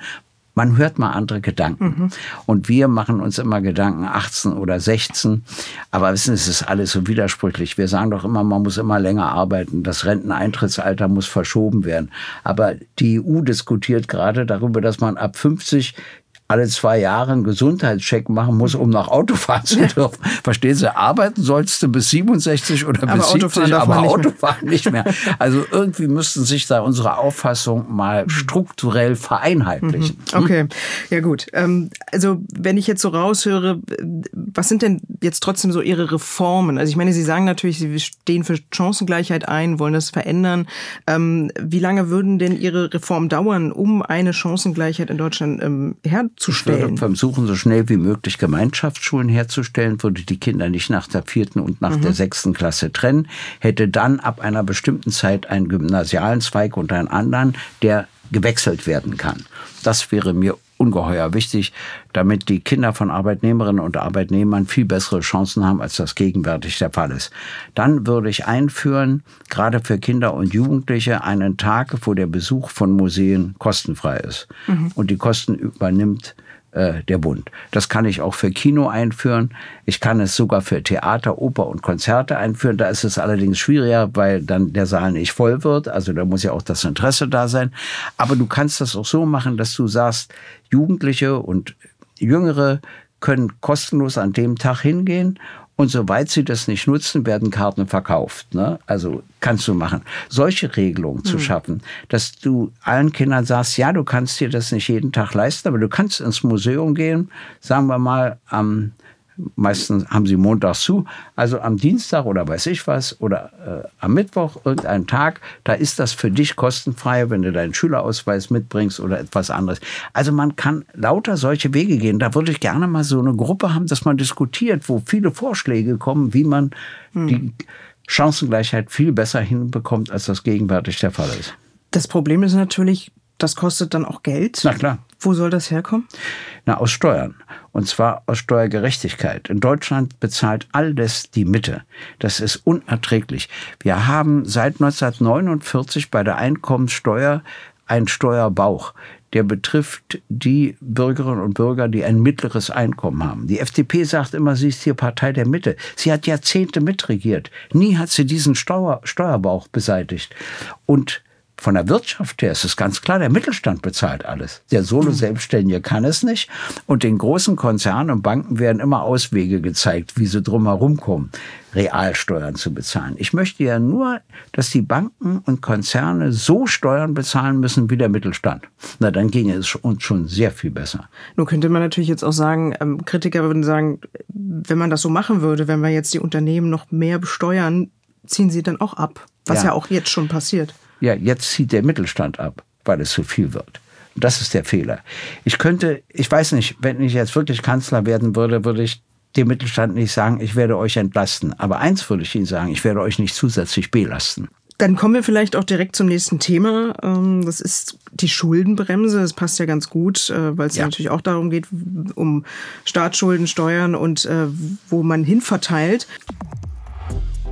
Man hört mal andere Gedanken. Mhm. Und wir machen uns immer Gedanken 18 oder 16. Aber wissen, es ist alles so widersprüchlich. Wir sagen doch immer, man muss immer länger arbeiten. Das Renteneintrittsalter muss verschoben werden. Aber die EU diskutiert gerade darüber, dass man ab 50 alle zwei Jahre einen Gesundheitscheck machen muss, um nach Auto fahren zu dürfen. Verstehen Sie, arbeiten sollst du bis 67 oder aber bis 70, aber Autofahren nicht mehr. Also irgendwie müssten sich da unsere Auffassung mal strukturell vereinheitlichen. Mhm. Okay, ja gut. Ähm, also wenn ich jetzt so raushöre, was sind denn jetzt trotzdem so Ihre Reformen? Also ich meine, Sie sagen natürlich, Sie stehen für Chancengleichheit ein, wollen das verändern. Ähm, wie lange würden denn Ihre Reformen dauern, um eine Chancengleichheit in Deutschland ähm, würde versuchen, so schnell wie möglich Gemeinschaftsschulen herzustellen, würde die Kinder nicht nach der vierten und nach mhm. der sechsten Klasse trennen, hätte dann ab einer bestimmten Zeit einen gymnasialen Zweig und einen anderen, der gewechselt werden kann. Das wäre mir ungeheuer wichtig, damit die Kinder von Arbeitnehmerinnen und Arbeitnehmern viel bessere Chancen haben, als das gegenwärtig der Fall ist. Dann würde ich einführen, gerade für Kinder und Jugendliche, einen Tag, wo der Besuch von Museen kostenfrei ist. Mhm. Und die Kosten übernimmt äh, der Bund. Das kann ich auch für Kino einführen. Ich kann es sogar für Theater, Oper und Konzerte einführen. Da ist es allerdings schwieriger, weil dann der Saal nicht voll wird. Also da muss ja auch das Interesse da sein. Aber du kannst das auch so machen, dass du sagst, Jugendliche und Jüngere können kostenlos an dem Tag hingehen und soweit sie das nicht nutzen, werden Karten verkauft. Ne? Also kannst du machen. Solche Regelungen mhm. zu schaffen, dass du allen Kindern sagst, ja, du kannst dir das nicht jeden Tag leisten, aber du kannst ins Museum gehen, sagen wir mal am Meistens haben sie montags zu. Also am Dienstag oder weiß ich was oder äh, am Mittwoch, irgendeinen Tag, da ist das für dich kostenfrei, wenn du deinen Schülerausweis mitbringst oder etwas anderes. Also man kann lauter solche Wege gehen. Da würde ich gerne mal so eine Gruppe haben, dass man diskutiert, wo viele Vorschläge kommen, wie man hm. die Chancengleichheit viel besser hinbekommt, als das gegenwärtig der Fall ist. Das Problem ist natürlich, das kostet dann auch Geld. Na klar. Wo soll das herkommen? Na, aus Steuern. Und zwar aus Steuergerechtigkeit. In Deutschland bezahlt alles die Mitte. Das ist unerträglich. Wir haben seit 1949 bei der Einkommenssteuer einen Steuerbauch. Der betrifft die Bürgerinnen und Bürger, die ein mittleres Einkommen haben. Die FDP sagt immer, sie ist hier Partei der Mitte. Sie hat Jahrzehnte mitregiert. Nie hat sie diesen Steuer, Steuerbauch beseitigt. Und von der Wirtschaft her ist es ganz klar, der Mittelstand bezahlt alles. Der Solo-Selbstständige kann es nicht. Und den großen Konzernen und Banken werden immer Auswege gezeigt, wie sie drumherum kommen, Realsteuern zu bezahlen. Ich möchte ja nur, dass die Banken und Konzerne so Steuern bezahlen müssen wie der Mittelstand. Na, dann ginge es uns schon sehr viel besser. Nun könnte man natürlich jetzt auch sagen, ähm, Kritiker würden sagen, wenn man das so machen würde, wenn wir jetzt die Unternehmen noch mehr besteuern, ziehen sie dann auch ab. Was ja, ja auch jetzt schon passiert. Ja, jetzt zieht der Mittelstand ab, weil es zu viel wird. Das ist der Fehler. Ich könnte, ich weiß nicht, wenn ich jetzt wirklich Kanzler werden würde, würde ich dem Mittelstand nicht sagen, ich werde euch entlasten. Aber eins würde ich Ihnen sagen, ich werde euch nicht zusätzlich belasten. Dann kommen wir vielleicht auch direkt zum nächsten Thema. Ähm, das ist die Schuldenbremse. Das passt ja ganz gut, äh, weil es ja. natürlich auch darum geht, um Staatsschulden, Steuern und äh, wo man hinverteilt.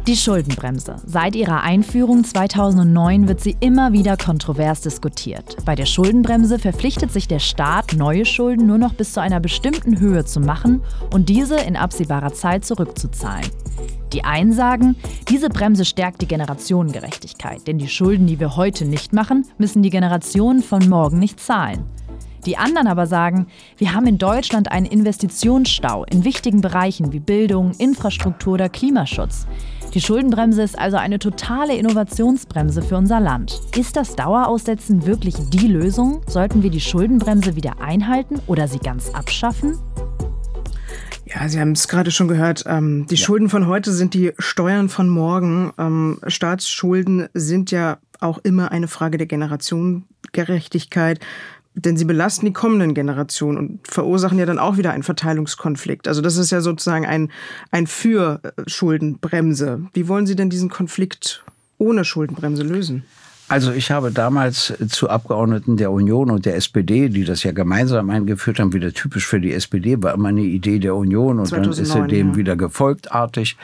Die Schuldenbremse. Seit ihrer Einführung 2009 wird sie immer wieder kontrovers diskutiert. Bei der Schuldenbremse verpflichtet sich der Staat, neue Schulden nur noch bis zu einer bestimmten Höhe zu machen und diese in absehbarer Zeit zurückzuzahlen. Die einen sagen, diese Bremse stärkt die Generationengerechtigkeit, denn die Schulden, die wir heute nicht machen, müssen die Generationen von morgen nicht zahlen. Die anderen aber sagen, wir haben in Deutschland einen Investitionsstau in wichtigen Bereichen wie Bildung, Infrastruktur oder Klimaschutz. Die Schuldenbremse ist also eine totale Innovationsbremse für unser Land. Ist das Daueraussetzen wirklich die Lösung? Sollten wir die Schuldenbremse wieder einhalten oder sie ganz abschaffen? Ja, Sie haben es gerade schon gehört. Ähm, die ja. Schulden von heute sind die Steuern von morgen. Ähm, Staatsschulden sind ja auch immer eine Frage der Generationengerechtigkeit. Denn sie belasten die kommenden Generationen und verursachen ja dann auch wieder einen Verteilungskonflikt. Also das ist ja sozusagen ein, ein für Schuldenbremse. Wie wollen Sie denn diesen Konflikt ohne Schuldenbremse lösen? Also ich habe damals zu Abgeordneten der Union und der SPD, die das ja gemeinsam eingeführt haben, wieder typisch für die SPD, war immer eine Idee der Union und 2009, dann ist sie dem ja. wieder gefolgtartig.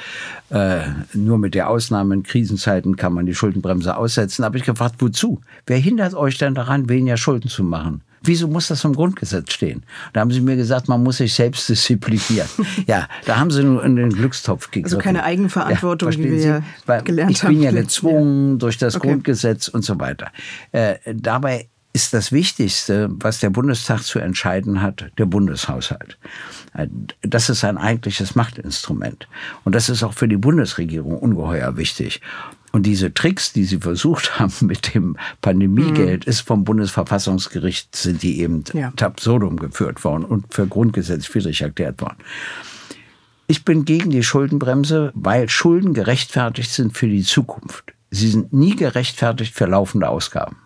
Äh, nur mit der Ausnahme in Krisenzeiten kann man die Schuldenbremse aussetzen. Da habe ich gefragt, wozu? Wer hindert euch denn daran, weniger Schulden zu machen? Wieso muss das im Grundgesetz stehen? Da haben sie mir gesagt, man muss sich selbst disziplinieren. ja, da haben sie nur in den Glückstopf gegriffen. Also keine Eigenverantwortung, ja, wie wir ja gelernt haben. Ich bin ja gezwungen durch das okay. Grundgesetz und so weiter. Äh, dabei ist das Wichtigste, was der Bundestag zu entscheiden hat, der Bundeshaushalt. Äh, das ist ein eigentliches Machtinstrument. Und das ist auch für die Bundesregierung ungeheuer wichtig. Und diese Tricks, die sie versucht haben mit dem Pandemiegeld, mhm. ist vom Bundesverfassungsgericht, sind die eben ja. absurdum geführt worden und für grundgesetzwidrig erklärt worden. Ich bin gegen die Schuldenbremse, weil Schulden gerechtfertigt sind für die Zukunft. Sie sind nie gerechtfertigt für laufende Ausgaben.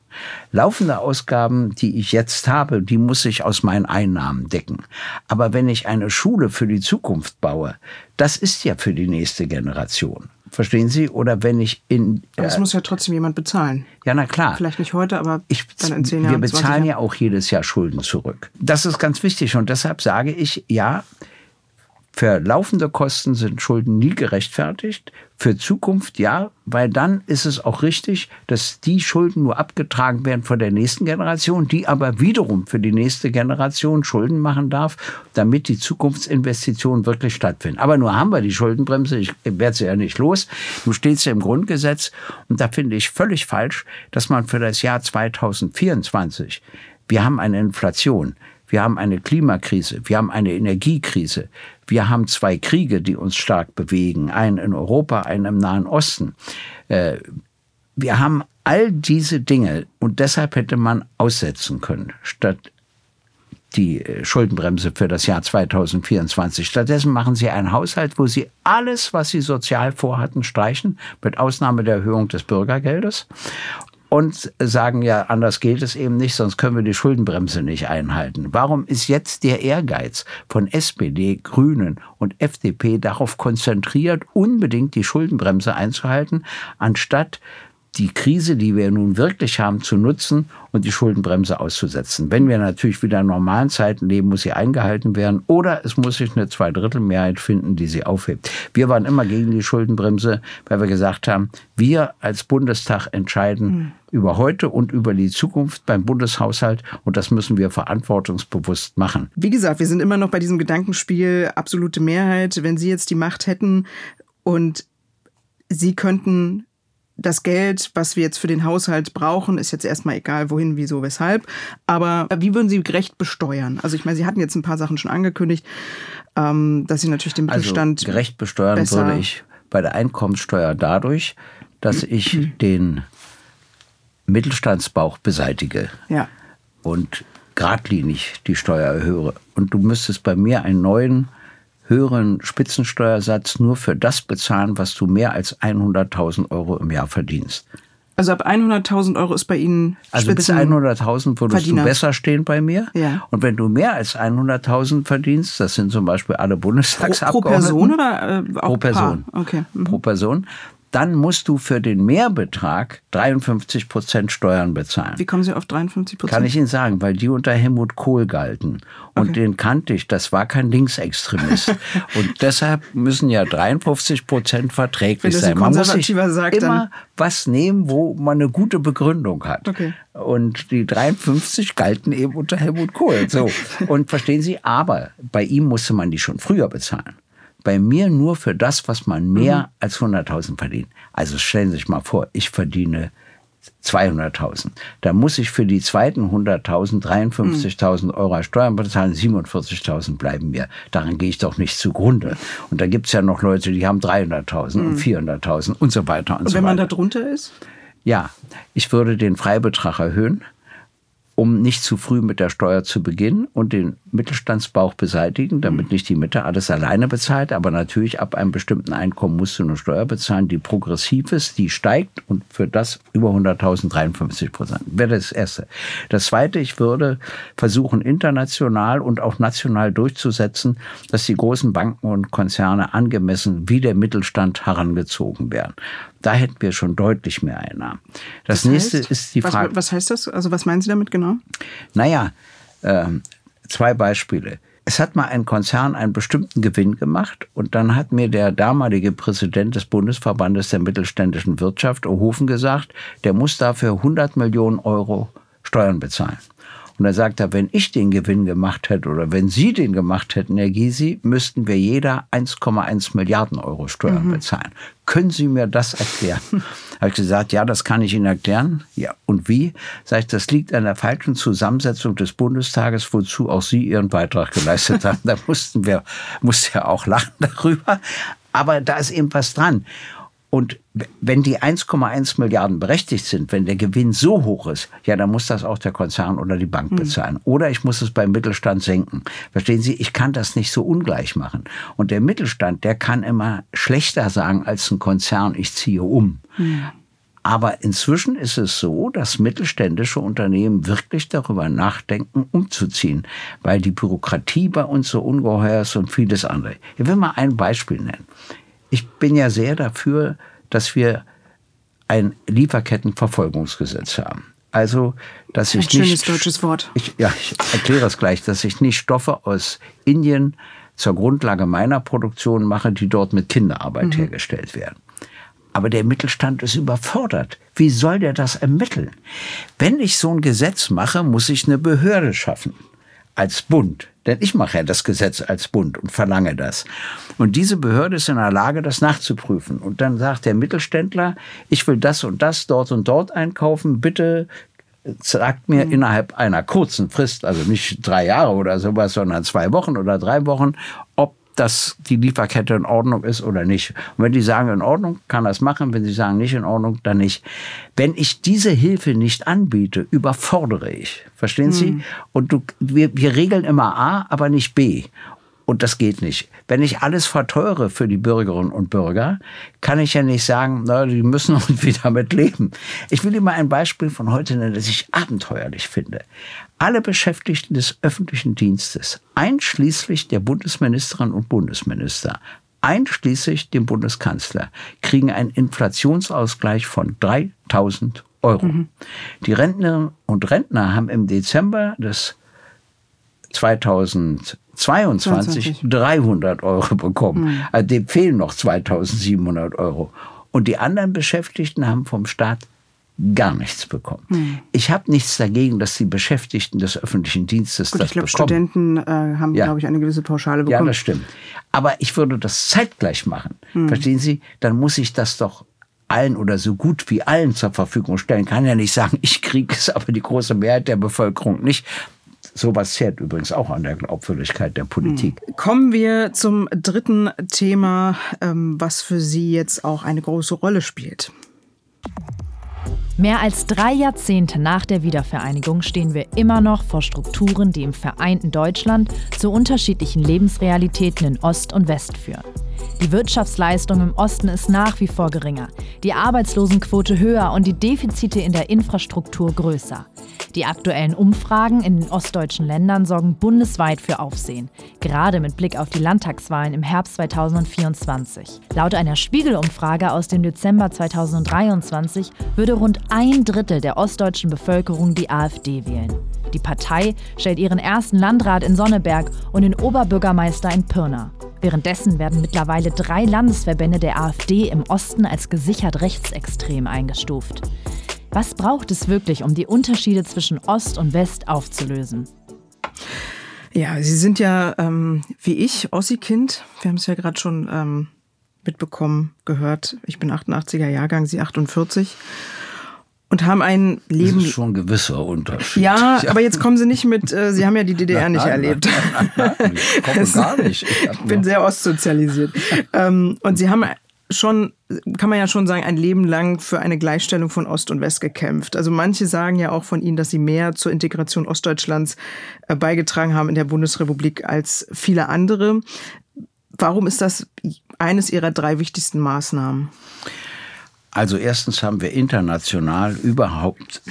Laufende Ausgaben, die ich jetzt habe, die muss ich aus meinen Einnahmen decken. Aber wenn ich eine Schule für die Zukunft baue, das ist ja für die nächste Generation. Verstehen Sie? Oder wenn ich in. Aber es äh, muss ja trotzdem jemand bezahlen. Ja, na klar. Vielleicht nicht heute, aber ich, dann in zehn Jahren. Wir bezahlen ja auch jedes Jahr Schulden zurück. Das ist ganz wichtig und deshalb sage ich, ja, für laufende Kosten sind Schulden nie gerechtfertigt. Für Zukunft ja, weil dann ist es auch richtig, dass die Schulden nur abgetragen werden von der nächsten Generation, die aber wiederum für die nächste Generation Schulden machen darf, damit die Zukunftsinvestitionen wirklich stattfinden. Aber nur haben wir die Schuldenbremse, ich werde sie ja nicht los. Nun steht sie im Grundgesetz und da finde ich völlig falsch, dass man für das Jahr 2024, wir haben eine Inflation, wir haben eine Klimakrise, wir haben eine Energiekrise, wir haben zwei Kriege, die uns stark bewegen, einen in Europa, einen im Nahen Osten. Äh, wir haben all diese Dinge und deshalb hätte man aussetzen können, statt die äh, Schuldenbremse für das Jahr 2024. Stattdessen machen sie einen Haushalt, wo sie alles, was sie sozial vorhatten, streichen, mit Ausnahme der Erhöhung des Bürgergeldes und sagen ja, anders geht es eben nicht, sonst können wir die Schuldenbremse nicht einhalten. Warum ist jetzt der Ehrgeiz von SPD, Grünen und FDP darauf konzentriert, unbedingt die Schuldenbremse einzuhalten, anstatt die Krise, die wir nun wirklich haben, zu nutzen und die Schuldenbremse auszusetzen. Wenn wir natürlich wieder in normalen Zeiten leben, muss sie eingehalten werden oder es muss sich eine Zweidrittelmehrheit finden, die sie aufhebt. Wir waren immer gegen die Schuldenbremse, weil wir gesagt haben, wir als Bundestag entscheiden mhm. über heute und über die Zukunft beim Bundeshaushalt und das müssen wir verantwortungsbewusst machen. Wie gesagt, wir sind immer noch bei diesem Gedankenspiel absolute Mehrheit. Wenn Sie jetzt die Macht hätten und Sie könnten das Geld, was wir jetzt für den Haushalt brauchen, ist jetzt erstmal egal, wohin, wieso, weshalb. Aber wie würden Sie gerecht besteuern? Also ich meine, Sie hatten jetzt ein paar Sachen schon angekündigt, ähm, dass Sie natürlich den also Mittelstand. Also gerecht besteuern würde ich bei der Einkommenssteuer dadurch, dass ich mhm. den Mittelstandsbauch beseitige. Ja. Und geradlinig die Steuer erhöhe. Und du müsstest bei mir einen neuen höheren Spitzensteuersatz nur für das bezahlen, was du mehr als 100.000 Euro im Jahr verdienst. Also ab 100.000 Euro ist bei Ihnen Also bis 100.000 würdest Verdiener. du besser stehen bei mir. Ja. Und wenn du mehr als 100.000 verdienst, das sind zum Beispiel alle Bundestagsabgeordneten. Pro, pro Person oder äh, auch Pro Person. Paar? Okay. Mhm. Pro Person dann musst du für den Mehrbetrag 53 Prozent Steuern bezahlen. Wie kommen Sie auf 53 Prozent? Kann ich Ihnen sagen, weil die unter Helmut Kohl galten. Und okay. den kannte ich, das war kein Linksextremist. und deshalb müssen ja 53 Prozent verträglich sein. Man muss sich sagt, immer was nehmen, wo man eine gute Begründung hat. Okay. Und die 53 galten eben unter Helmut Kohl. So. Und verstehen Sie, aber bei ihm musste man die schon früher bezahlen bei mir nur für das, was man mehr mhm. als 100.000 verdient. Also stellen Sie sich mal vor, ich verdiene 200.000. Da muss ich für die zweiten 100.000 53.000 mhm. Euro Steuern bezahlen, 47.000 bleiben mir. Daran gehe ich doch nicht zugrunde. Und da gibt es ja noch Leute, die haben 300.000 mhm. und 400.000 und so weiter und, und so wenn man da drunter ist? Ja, ich würde den Freibetrag erhöhen um nicht zu früh mit der Steuer zu beginnen und den Mittelstandsbauch beseitigen, damit nicht die Mitte alles alleine bezahlt. Aber natürlich ab einem bestimmten Einkommen musst du eine Steuer bezahlen, die progressiv ist, die steigt und für das über 100.000 53 Prozent. Wäre das Erste. Das Zweite, ich würde versuchen, international und auch national durchzusetzen, dass die großen Banken und Konzerne angemessen wie der Mittelstand herangezogen werden. Da hätten wir schon deutlich mehr Einnahmen. Das, Das nächste heißt, ist die was, Frage. Was heißt das? Also was meinen Sie damit genau? Naja, ähm, zwei Beispiele. Es hat mal ein Konzern einen bestimmten Gewinn gemacht und dann hat mir der damalige Präsident des Bundesverbandes der mittelständischen Wirtschaft, Ohofen, gesagt, der muss dafür 100 Millionen Euro Steuern bezahlen. Und er sagt er, wenn ich den Gewinn gemacht hätte oder wenn Sie den gemacht hätten, Herr Gysi, müssten wir jeder 1,1 Milliarden Euro Steuern bezahlen. Können Sie mir das erklären? Habe ich gesagt, ja, das kann ich Ihnen erklären. Ja, und wie? Sag ich, das liegt an der falschen Zusammensetzung des Bundestages, wozu auch Sie Ihren Beitrag geleistet haben. Da mussten wir, musste ja auch lachen darüber. Aber da ist eben was dran. Und wenn die 1,1 Milliarden berechtigt sind, wenn der Gewinn so hoch ist, ja, dann muss das auch der Konzern oder die Bank bezahlen. Oder ich muss es beim Mittelstand senken. Verstehen Sie, ich kann das nicht so ungleich machen. Und der Mittelstand, der kann immer schlechter sagen als ein Konzern, ich ziehe um. Aber inzwischen ist es so, dass mittelständische Unternehmen wirklich darüber nachdenken, umzuziehen, weil die Bürokratie bei uns so ungeheuer ist und vieles andere. Ich will mal ein Beispiel nennen. Ich bin ja sehr dafür, dass wir ein Lieferkettenverfolgungsgesetz haben. Also, dass Ein ich schönes nicht, deutsches Wort. Ich, ja, ich erkläre es gleich, dass ich nicht Stoffe aus Indien zur Grundlage meiner Produktion mache, die dort mit Kinderarbeit hergestellt werden. Aber der Mittelstand ist überfordert. Wie soll der das ermitteln? Wenn ich so ein Gesetz mache, muss ich eine Behörde schaffen. Als Bund. Denn ich mache ja das Gesetz als Bund und verlange das. Und diese Behörde ist in der Lage, das nachzuprüfen. Und dann sagt der Mittelständler, ich will das und das dort und dort einkaufen. Bitte sagt mir innerhalb einer kurzen Frist, also nicht drei Jahre oder sowas, sondern zwei Wochen oder drei Wochen, dass die Lieferkette in Ordnung ist oder nicht. Und wenn die sagen in Ordnung, kann das machen. Wenn sie sagen nicht in Ordnung, dann nicht. Wenn ich diese Hilfe nicht anbiete, überfordere ich. Verstehen Sie? Und du, wir, wir regeln immer A, aber nicht B. Und das geht nicht. Wenn ich alles verteure für die Bürgerinnen und Bürger, kann ich ja nicht sagen, na, die müssen irgendwie damit leben. Ich will Ihnen mal ein Beispiel von heute nennen, das ich abenteuerlich finde. Alle Beschäftigten des öffentlichen Dienstes, einschließlich der Bundesministerinnen und Bundesminister, einschließlich dem Bundeskanzler, kriegen einen Inflationsausgleich von 3000 Euro. Die Rentnerinnen und Rentner haben im Dezember des 2022 300 Euro bekommen. Also dem fehlen noch 2700 Euro. Und die anderen Beschäftigten haben vom Staat gar nichts bekommen. Ich habe nichts dagegen, dass die Beschäftigten des öffentlichen Dienstes Gut, das ich glaube, bekommen. Studenten äh, haben, Ja. glaube ich, eine gewisse Pauschale Ja, bekommen. das stimmt. Aber ich würde das zeitgleich machen. Hm. Verstehen Sie? Dann muss ich das doch allen oder so gut wie allen zur Verfügung stellen. Kann ja nicht sagen, ich kriege es, aber die große Mehrheit der Bevölkerung nicht. Sowas zehrt übrigens auch an der Glaubwürdigkeit der Politik. Kommen wir zum dritten Thema, ähm, was für Sie jetzt auch eine große Rolle spielt. Mehr als drei Jahrzehnte nach der Wiedervereinigung stehen wir immer noch vor Strukturen, die im vereinten Deutschland zu unterschiedlichen Lebensrealitäten in Ost und West führen. Die Wirtschaftsleistung im Osten ist nach wie vor geringer, die Arbeitslosenquote höher und die Defizite in der Infrastruktur größer. Die aktuellen Umfragen in den ostdeutschen Ländern sorgen bundesweit für Aufsehen, gerade mit Blick auf die Landtagswahlen im Herbst 2024. Laut einer Spiegel-Umfrage aus dem Dezember 2023 würde rund ein Drittel der ostdeutschen Bevölkerung die AfD wählen. Die Partei stellt ihren ersten Landrat in Sonneberg und den Oberbürgermeister in Pirna. Währenddessen werden mittlerweile drei Landesverbände der AfD im Osten als gesichert rechtsextrem eingestuft. Was braucht es wirklich, um die Unterschiede zwischen Ost und West aufzulösen? Ja, Sie sind ja ähm, wie ich Ossi-Kind. Wir haben es ja gerade schon ähm, mitbekommen, gehört. Ich bin 88er Jahrgang, Sie 48. Und haben ein Das Leben. ist schon ein gewisser Unterschied. Ja, aber jetzt kommen Sie nicht mit, äh, Sie haben ja die DDR nicht Nein, erlebt. Nein, nein, ich komme gar nicht. Ich Ich bin sehr ostsozialisiert. ähm, und Sie haben schon kann man ja schon sagen, ein Leben lang für eine Gleichstellung von Ost und West gekämpft. Also manche sagen ja auch von Ihnen, dass Sie mehr zur Integration Ostdeutschlands äh, beigetragen haben in der Bundesrepublik als viele andere. Warum ist das eines Ihrer drei wichtigsten Maßnahmen? Also erstens haben wir international überhaupt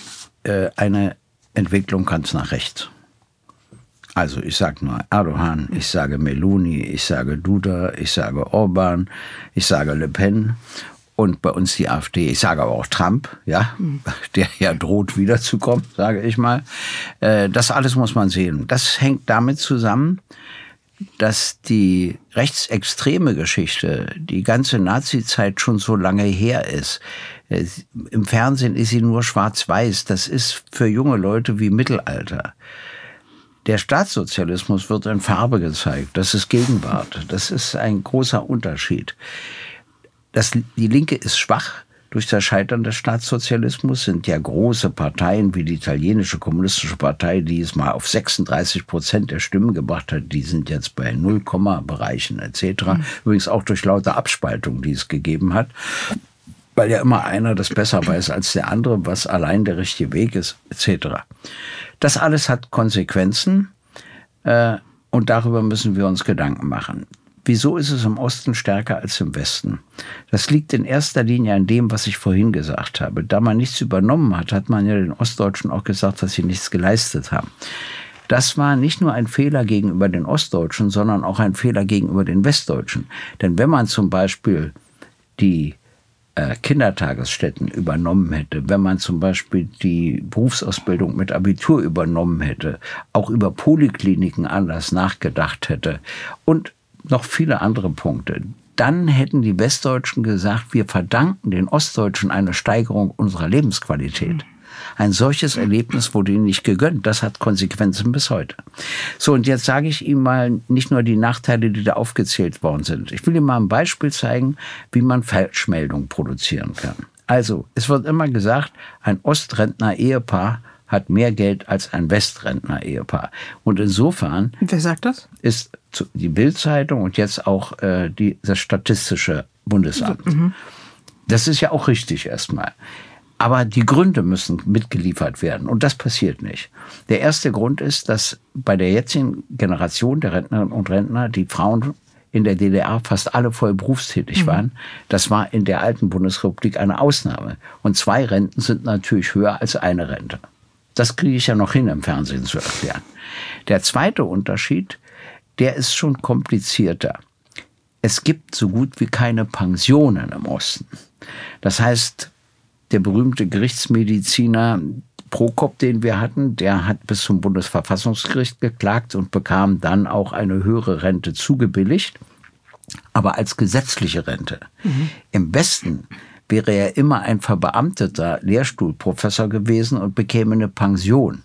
äh, eine Entwicklung ganz nach rechts. Also ich sage nur Erdogan, ich sage Meloni, ich sage Duda, ich sage Orban, ich sage Le Pen und bei uns die AfD. Ich sage aber auch Trump, ja, der ja droht wiederzukommen, sage ich mal. Äh, das alles muss man sehen. Das hängt damit zusammen, dass die rechtsextreme Geschichte, die ganze Nazi-Zeit schon so lange her ist. Im Fernsehen ist sie nur schwarz-weiß. Das ist für junge Leute wie Mittelalter. Der Staatssozialismus wird in Farbe gezeigt. Das ist Gegenwart. Das ist ein großer Unterschied. Das, die Linke ist schwach. Durch das Scheitern des Staatssozialismus sind ja große Parteien wie die italienische kommunistische Partei, die es mal auf 36 Prozent der Stimmen gebracht hat, die sind jetzt bei Nullkomma-Bereichen etc. Mhm. Übrigens auch durch lauter Abspaltung, die es gegeben hat weil ja immer einer das besser weiß als der andere, was allein der richtige Weg ist, etc. Das alles hat Konsequenzen äh, und darüber müssen wir uns Gedanken machen. Wieso ist es im Osten stärker als im Westen? Das liegt in erster Linie an dem, was ich vorhin gesagt habe. Da man nichts übernommen hat, hat man ja den Ostdeutschen auch gesagt, dass sie nichts geleistet haben. Das war nicht nur ein Fehler gegenüber den Ostdeutschen, sondern auch ein Fehler gegenüber den Westdeutschen. Denn wenn man zum Beispiel die äh, Kindertagesstätten übernommen hätte, wenn man zum Beispiel die Berufsausbildung mit Abitur übernommen hätte, auch über Polikliniken anders nachgedacht hätte und noch viele andere Punkte, dann hätten die Westdeutschen gesagt, wir verdanken den Ostdeutschen eine Steigerung unserer Lebensqualität. Ein solches Erlebnis wurde ihnen nicht gegönnt. Das hat Konsequenzen bis heute. So, und jetzt sage ich Ihnen mal nicht nur die Nachteile, die da aufgezählt worden sind. Ich will Ihnen mal ein Beispiel zeigen, wie man Falschmeldungen produzieren kann. Also, es wird immer gesagt, ein Ostrentner-Ehepaar hat mehr Geld als ein Westrentner-Ehepaar. Und insofern. Wer sagt das? Ist die Bildzeitung und jetzt auch äh, die, das Statistische Bundesamt. Mhm. Das ist ja auch richtig erstmal. Aber die Gründe müssen mitgeliefert werden und das passiert nicht. Der erste Grund ist, dass bei der jetzigen Generation der Rentnerinnen und Rentner die Frauen in der DDR fast alle voll berufstätig mhm. waren. Das war in der alten Bundesrepublik eine Ausnahme. Und zwei Renten sind natürlich höher als eine Rente. Das kriege ich ja noch hin im Fernsehen zu erklären. Der zweite Unterschied, der ist schon komplizierter. Es gibt so gut wie keine Pensionen im Osten. Das heißt, der berühmte Gerichtsmediziner Prokop, den wir hatten, der hat bis zum Bundesverfassungsgericht geklagt und bekam dann auch eine höhere Rente zugebilligt, aber als gesetzliche Rente. Mhm. Im Westen wäre er immer ein verbeamteter Lehrstuhlprofessor gewesen und bekäme eine Pension.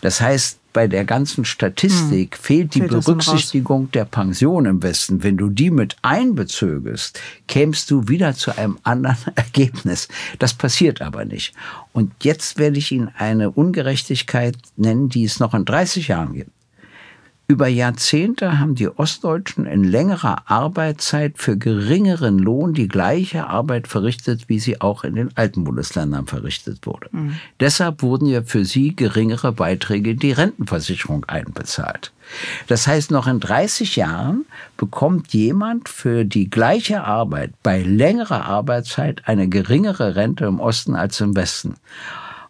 Das heißt, bei der ganzen Statistik hm. fehlt die fehlt Berücksichtigung der Pension im Westen. Wenn du die mit einbezögest, kämst du wieder zu einem anderen Ergebnis. Das passiert aber nicht. Und jetzt werde ich Ihnen eine Ungerechtigkeit nennen, die es noch in 30 Jahren gibt. Über Jahrzehnte haben die Ostdeutschen in längerer Arbeitszeit für geringeren Lohn die gleiche Arbeit verrichtet, wie sie auch in den alten Bundesländern verrichtet wurde. Mhm. Deshalb wurden ja für sie geringere Beiträge in die Rentenversicherung einbezahlt. Das heißt, noch in 30 Jahren bekommt jemand für die gleiche Arbeit bei längerer Arbeitszeit eine geringere Rente im Osten als im Westen.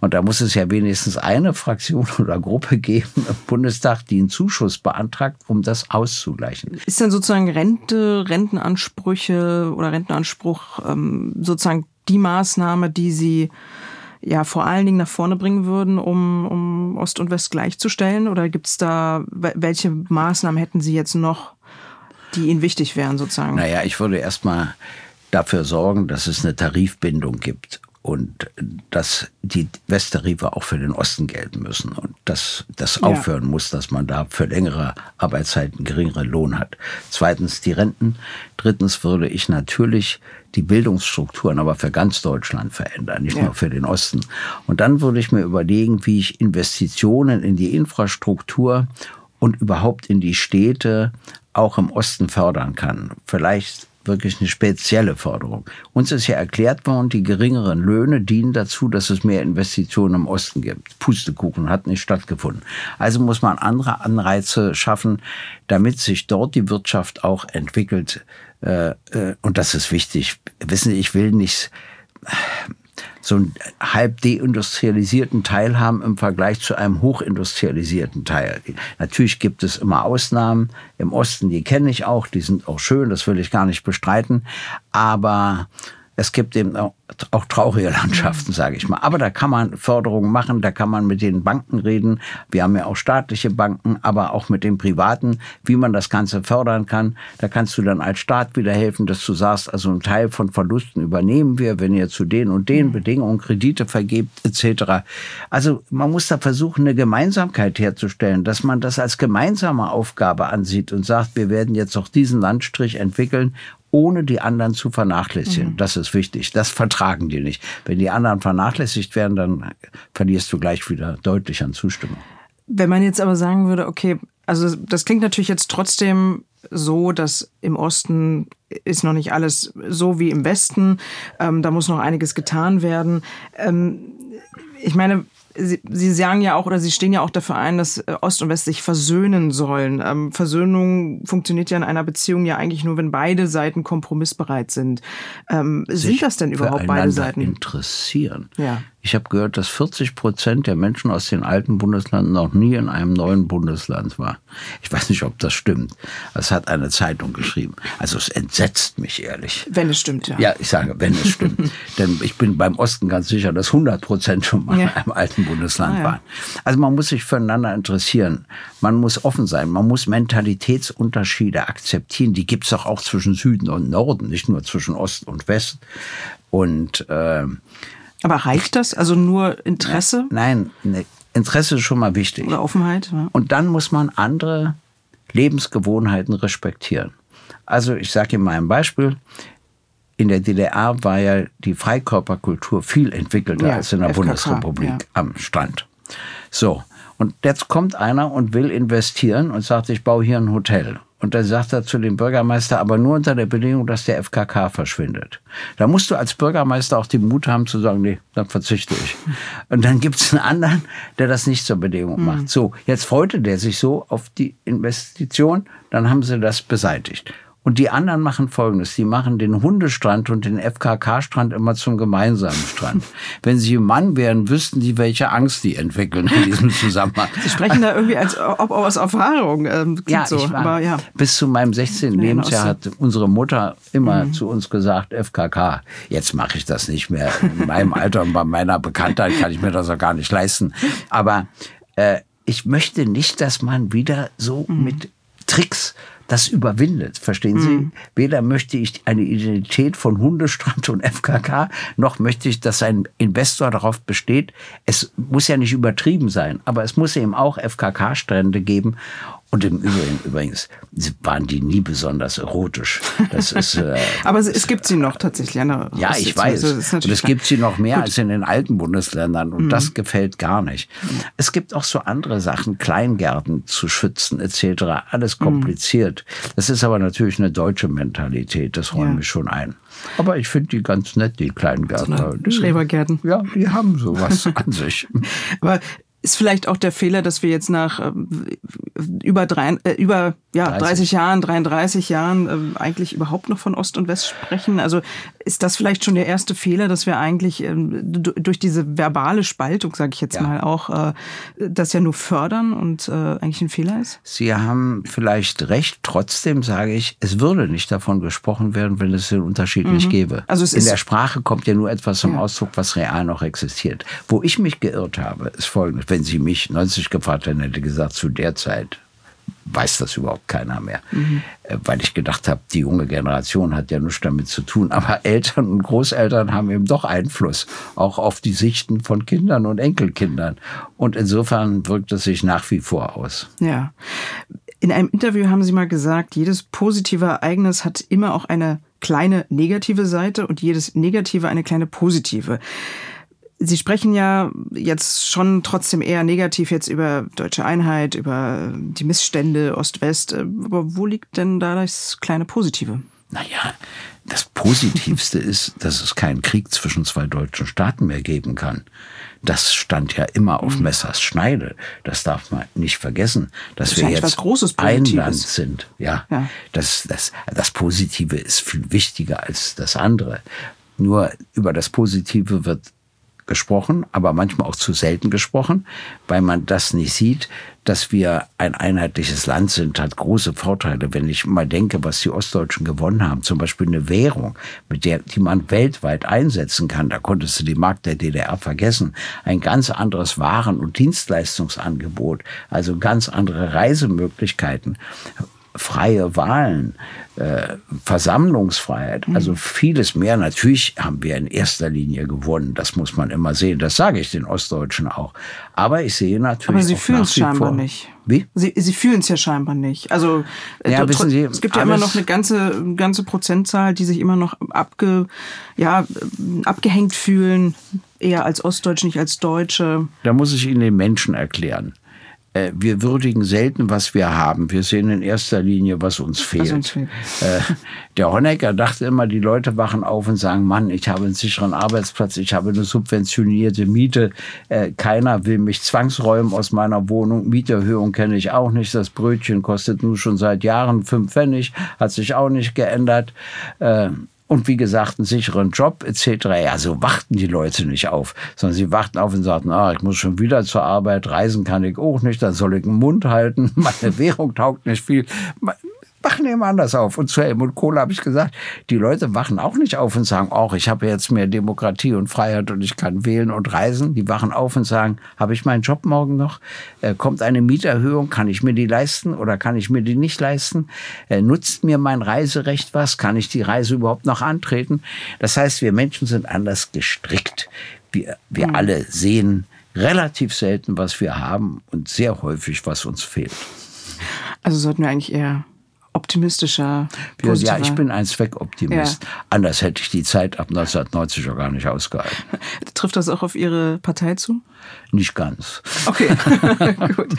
Und da muss es ja wenigstens eine Fraktion oder Gruppe geben im Bundestag, die einen Zuschuss beantragt, um das auszugleichen. Ist denn sozusagen Rente, Rentenansprüche oder Rentenanspruch ähm, sozusagen die Maßnahme, die Sie ja vor allen Dingen nach vorne bringen würden, um, um Ost und West gleichzustellen? Oder gibt es da, welche Maßnahmen hätten Sie jetzt noch, die Ihnen wichtig wären sozusagen? Naja, ich würde erstmal dafür sorgen, dass es eine Tarifbindung gibt und dass die Westtarife auch für den Osten gelten müssen und dass das ja. aufhören muss, dass man da für längere Arbeitszeiten geringere Lohn hat. Zweitens die Renten. Drittens würde ich natürlich die Bildungsstrukturen aber für ganz Deutschland verändern, nicht ja. nur für den Osten. Und dann würde ich mir überlegen, wie ich Investitionen in die Infrastruktur und überhaupt in die Städte auch im Osten fördern kann. Vielleicht wirklich eine spezielle Forderung. Uns ist ja erklärt worden, die geringeren Löhne dienen dazu, dass es mehr Investitionen im Osten gibt. Pustekuchen hat nicht stattgefunden. Also muss man andere Anreize schaffen, damit sich dort die Wirtschaft auch entwickelt. Äh, äh, und das ist wichtig. Wissen Sie, ich will nicht so einen halb deindustrialisierten Teil haben im Vergleich zu einem hochindustrialisierten Teil. Natürlich gibt es immer Ausnahmen. Im Osten, die kenne ich auch, die sind auch schön, das will ich gar nicht bestreiten. Aber es gibt eben auch, auch traurige Landschaften, sage ich mal. Aber da kann man Förderungen machen, da kann man mit den Banken reden. Wir haben ja auch staatliche Banken, aber auch mit den privaten, wie man das Ganze fördern kann. Da kannst du dann als Staat wieder helfen, dass du sagst, also einen Teil von Verlusten übernehmen wir, wenn ihr zu den und den Bedingungen Kredite vergebt etc. Also man muss da versuchen, eine Gemeinsamkeit herzustellen, dass man das als gemeinsame Aufgabe ansieht und sagt, wir werden jetzt auch diesen Landstrich entwickeln ohne die anderen zu vernachlässigen. Mhm. Das ist wichtig. Das vertragen die nicht. Wenn die anderen vernachlässigt werden, dann verlierst du gleich wieder deutlich an Zustimmung. Wenn man jetzt aber sagen würde, okay, also das klingt natürlich jetzt trotzdem so, dass im Osten ist noch nicht alles so wie im Westen. Ähm, da muss noch einiges getan werden. Ähm, ich meine, Sie, Sie sagen ja auch oder Sie stehen ja auch dafür ein, dass äh, Ost und West sich versöhnen sollen. Ähm, Versöhnung funktioniert ja in einer Beziehung ja eigentlich nur, wenn beide Seiten kompromissbereit sind. Ähm, sind das denn überhaupt beide Seiten? interessieren. Ja. Ich habe gehört, dass 40 Prozent der Menschen aus den alten Bundesländern noch nie in einem neuen Bundesland war. Ich weiß nicht, ob das stimmt. Das hat eine Zeitung geschrieben. Also es entsetzt mich ehrlich. Wenn es stimmt, ja. Ja, ich sage, wenn es stimmt. Denn ich bin beim Osten ganz sicher, dass 100 Prozent schon mal ja. in einem alten Bundesland ah, ja. waren. Also man muss sich füreinander interessieren. Man muss offen sein. Man muss Mentalitätsunterschiede akzeptieren. Die gibt es doch auch zwischen Süden und Norden, nicht nur zwischen Ost und West. Und äh, aber reicht das? Also nur Interesse? Nein, ne, Interesse ist schon mal wichtig. Oder Offenheit. Ja. Und dann muss man andere Lebensgewohnheiten respektieren. Also ich sage Ihnen mal ein Beispiel. In der DDR war ja die Freikörperkultur viel entwickelter ja, als in der FKK, Bundesrepublik ja. am Strand. So, und jetzt kommt einer und will investieren und sagt, ich baue hier ein Hotel. Und dann sagt er zu dem Bürgermeister, aber nur unter der Bedingung, dass der FKK verschwindet. Da musst du als Bürgermeister auch den Mut haben zu sagen, nee, dann verzichte ich. Und dann gibt es einen anderen, der das nicht zur Bedingung macht. Mhm. So, jetzt freute der sich so auf die Investition, dann haben sie das beseitigt. Und die anderen machen Folgendes. Die machen den Hundestrand und den FKK-Strand immer zum gemeinsamen Strand. Wenn sie Mann wären, wüssten sie, welche Angst die entwickeln in diesem Zusammenhang. Sie sprechen da irgendwie als ob aus Erfahrung. Ähm, ja, so. ich war, Aber, ja, bis zu meinem 16. Nee, Lebensjahr hat unsere Mutter immer mhm. zu uns gesagt, FKK. Jetzt mache ich das nicht mehr. In meinem Alter und bei meiner Bekanntheit kann ich mir das auch gar nicht leisten. Aber äh, ich möchte nicht, dass man wieder so mhm. mit Tricks das überwindet. Verstehen Sie? Mhm. Weder möchte ich eine Identität von Hundestrand und FKK, noch möchte ich, dass ein Investor darauf besteht. Es muss ja nicht übertrieben sein, aber es muss eben auch FKK-Strände geben. Und im Übrigen, übrigens, waren die nie besonders erotisch. Das ist, äh, Aber es, gibt sie noch tatsächlich. Eine ja, ich weiß. Also, und es gibt sie noch mehr Gut. als in den alten Bundesländern. Und mhm. das gefällt gar nicht. Mhm. Es gibt auch so andere Sachen, Kleingärten zu schützen etc. Alles mhm. kompliziert. Mhm. Das ist aber natürlich eine deutsche Mentalität. Das räume ja. ich schon ein. Aber ich finde die ganz nett, die Kleingärten. So Schrebergärten. Ja, die haben sowas an sich. Aber ist vielleicht auch der Fehler, dass wir jetzt nach äh, über, drei, äh, über ja, 30. 30 Jahren, 33 Jahren äh, eigentlich überhaupt noch von Ost und West sprechen. Also ist das vielleicht schon der erste Fehler, dass wir eigentlich ähm, durch diese verbale Spaltung, sage ich jetzt ja. mal auch, äh, das ja nur fördern und äh, eigentlich ein Fehler ist? Sie haben vielleicht recht. Trotzdem sage ich, es würde nicht davon gesprochen werden, wenn es den Unterschied mhm. nicht gäbe. Also es In der Sprache kommt ja nur etwas zum ja. Ausdruck, was real noch existiert. Wo ich mich geirrt habe, ist folgendes wenn Sie mich 90 gefragt hätten, hätte gesagt, zu der Zeit weiß das überhaupt keiner mehr. Mhm. Weil ich gedacht habe, die junge Generation hat ja nichts damit zu tun. Aber Eltern und Großeltern haben eben doch Einfluss, auch auf die Sichten von Kindern und Enkelkindern. Und insofern wirkt es sich nach wie vor aus. Ja. In einem Interview haben Sie mal gesagt, jedes positive Ereignis hat immer auch eine kleine negative Seite und jedes negative eine kleine positive. Sie sprechen ja jetzt schon trotzdem eher negativ jetzt über deutsche Einheit, über die Missstände Ost-West. Aber wo liegt denn da das kleine Positive? Naja, das Positivste ist, dass es keinen Krieg zwischen zwei deutschen Staaten mehr geben kann. Das stand ja immer auf mhm. Messers Schneide. Das darf man nicht vergessen, dass das wir jetzt ein Land sind. Ja, ja, Das, das, das Positive ist viel wichtiger als das andere. Nur über das Positive wird gesprochen, aber manchmal auch zu selten gesprochen, weil man das nicht sieht, dass wir ein einheitliches Land sind, hat große Vorteile. Wenn ich mal denke, was die Ostdeutschen gewonnen haben, zum Beispiel eine Währung, mit der, die man weltweit einsetzen kann, da konntest du die Markt der DDR vergessen. Ein ganz anderes Waren- und Dienstleistungsangebot, also ganz andere Reisemöglichkeiten freie Wahlen, äh, Versammlungsfreiheit, mhm. also vieles mehr. Natürlich haben wir in erster Linie gewonnen, das muss man immer sehen. Das sage ich den Ostdeutschen auch. Aber ich sehe natürlich. Aber Sie fühlen es scheinbar vor. nicht. Wie? Sie, Sie fühlen es ja scheinbar nicht. Also äh, ja, wissen Sie, es gibt ja immer noch eine ganze, ganze Prozentzahl, die sich immer noch abge, ja, abgehängt fühlen, eher als Ostdeutsche, nicht als Deutsche. Da muss ich Ihnen den Menschen erklären. Äh, wir würdigen selten, was wir haben. Wir sehen in erster Linie, was uns fehlt. Was uns fehlt. Äh, der Honecker dachte immer, die Leute wachen auf und sagen, Mann, ich habe einen sicheren Arbeitsplatz, ich habe eine subventionierte Miete, äh, keiner will mich zwangsräumen aus meiner Wohnung, Mieterhöhung kenne ich auch nicht, das Brötchen kostet nun schon seit Jahren fünf Pfennig, hat sich auch nicht geändert und wie gesagt einen sicheren Job etc. Ja, so warten die Leute nicht auf, sondern sie warten auf und sagen, ah, ich muss schon wieder zur Arbeit, reisen kann ich auch nicht, dann soll ich einen Mund halten, meine Währung taugt nicht viel wachen eben anders auf. Und zu Helmut Kohl habe ich gesagt, die Leute wachen auch nicht auf und sagen, auch ich habe jetzt mehr Demokratie und Freiheit und ich kann wählen und reisen. Die wachen auf und sagen, habe ich meinen Job morgen noch? Äh, kommt eine Mieterhöhung? Kann ich mir die leisten oder kann ich mir die nicht leisten? Äh, nutzt mir mein Reiserecht was? Kann ich die Reise überhaupt noch antreten? Das heißt, wir Menschen sind anders gestrickt. Wir, wir mhm. alle sehen relativ selten, was wir haben und sehr häufig, was uns fehlt. Also sollten wir eigentlich eher optimistischer. Ja, ich bin ein Zweckoptimist. Ja. Anders hätte ich die Zeit ab 1990 auch gar nicht ausgehalten. Trifft das auch auf Ihre Partei zu? Nicht ganz. Okay, gut.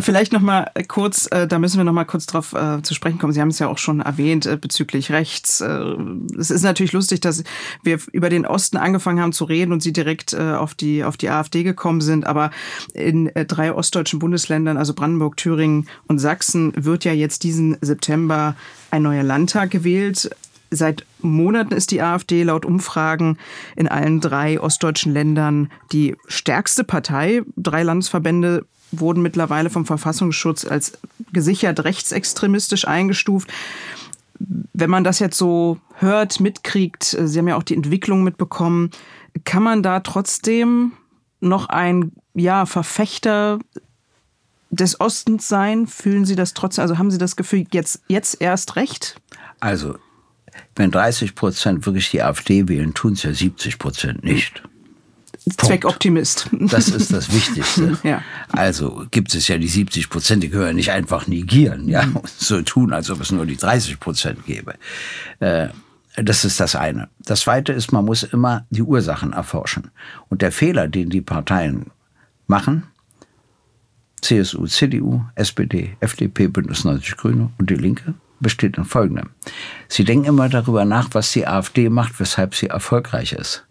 Vielleicht noch mal kurz, äh, da müssen wir noch mal kurz drauf äh, zu sprechen kommen. Sie haben es ja auch schon erwähnt äh, bezüglich rechts. Äh, es ist natürlich lustig, dass wir über den Osten angefangen haben zu reden und Sie direkt äh, auf die auf die AfD gekommen sind. Aber in äh, drei ostdeutschen Bundesländern, also Brandenburg, Thüringen und Sachsen, wird ja jetzt diesen September ein neuer Landtag gewählt. Seit Monaten ist die AfD laut Umfragen in allen drei ostdeutschen Ländern die stärkste Partei. Drei Landesverbände wurden mittlerweile vom Verfassungsschutz als gesichert rechtsextremistisch eingestuft. Wenn man das jetzt so hört, mitkriegt, Sie haben ja auch die Entwicklung mitbekommen, kann man da trotzdem noch ein ja, Verfechter des Ostens sein? Fühlen Sie das trotzdem? Also haben Sie das Gefühl, jetzt, jetzt erst recht? Also wenn 30 Prozent wirklich die AfD wählen, tun es ja 70 Prozent nicht. Zweckoptimist. Das ist das Wichtigste. ja. Also gibt es ja die 70 Prozent, die können nicht einfach negieren, ja, und so tun, als ob es nur die 30 Prozent gäbe. Äh, das ist das eine. Das zweite ist, man muss immer die Ursachen erforschen. Und der Fehler, den die Parteien machen, CSU, CDU, SPD, FDP, Bündnis 90 Grüne und die Linke, besteht in folgendem. Sie denken immer darüber nach, was die AfD macht, weshalb sie erfolgreich ist.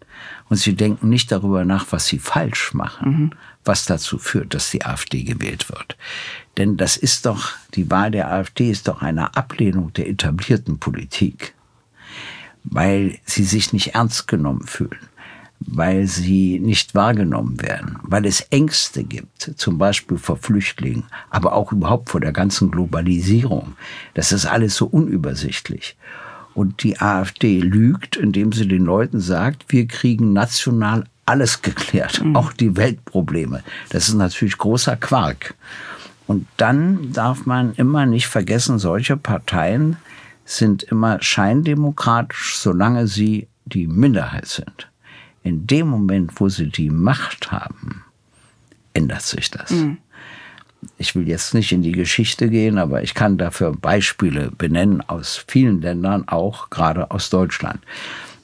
Und sie denken nicht darüber nach, was sie falsch machen, mhm. was dazu führt, dass die AfD gewählt wird. Denn das ist doch, die Wahl der AfD ist doch eine Ablehnung der etablierten Politik, weil sie sich nicht ernst genommen fühlen weil sie nicht wahrgenommen werden, weil es Ängste gibt, zum Beispiel vor Flüchtlingen, aber auch überhaupt vor der ganzen Globalisierung. Das ist alles so unübersichtlich. Und die AfD lügt, indem sie den Leuten sagt, wir kriegen national alles geklärt, mhm. auch die Weltprobleme. Das ist natürlich großer Quark. Und dann darf man immer nicht vergessen, solche Parteien sind immer scheindemokratisch, solange sie die Minderheit sind in dem Moment, wo sie die Macht haben, ändert sich das. Mhm. Ich will jetzt nicht in die Geschichte gehen, aber ich kann dafür Beispiele benennen aus vielen Ländern, auch gerade aus Deutschland.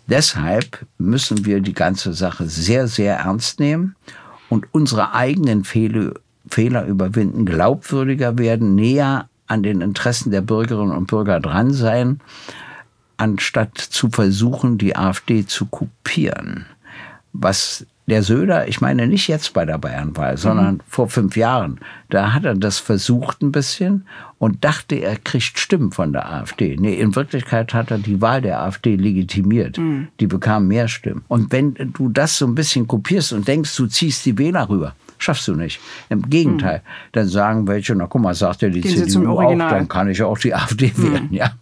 Deshalb müssen wir die ganze Sache sehr, sehr ernst nehmen und unsere eigenen Fehler, Fehler überwinden, glaubwürdiger werden, näher an den Interessen der Bürgerinnen und Bürger dran sein anstatt zu versuchen, die AfD zu kopieren. Was der Söder, ich meine nicht jetzt bei der Bayernwahl, sondern mhm. vor fünf Jahren, da hat er das versucht ein bisschen und dachte, er kriegt Stimmen von der AfD. Nee, in Wirklichkeit hat er die Wahl der AfD legitimiert. Mhm. Die bekam mehr Stimmen. Und wenn du das so ein bisschen kopierst und denkst, du ziehst die Wähler rüber, schaffst du nicht. Im Gegenteil, mhm. dann sagen welche, na guck mal, sagt ja die Gehen CDU auch, dann kann ich auch die AfD mhm. wählen. Ja.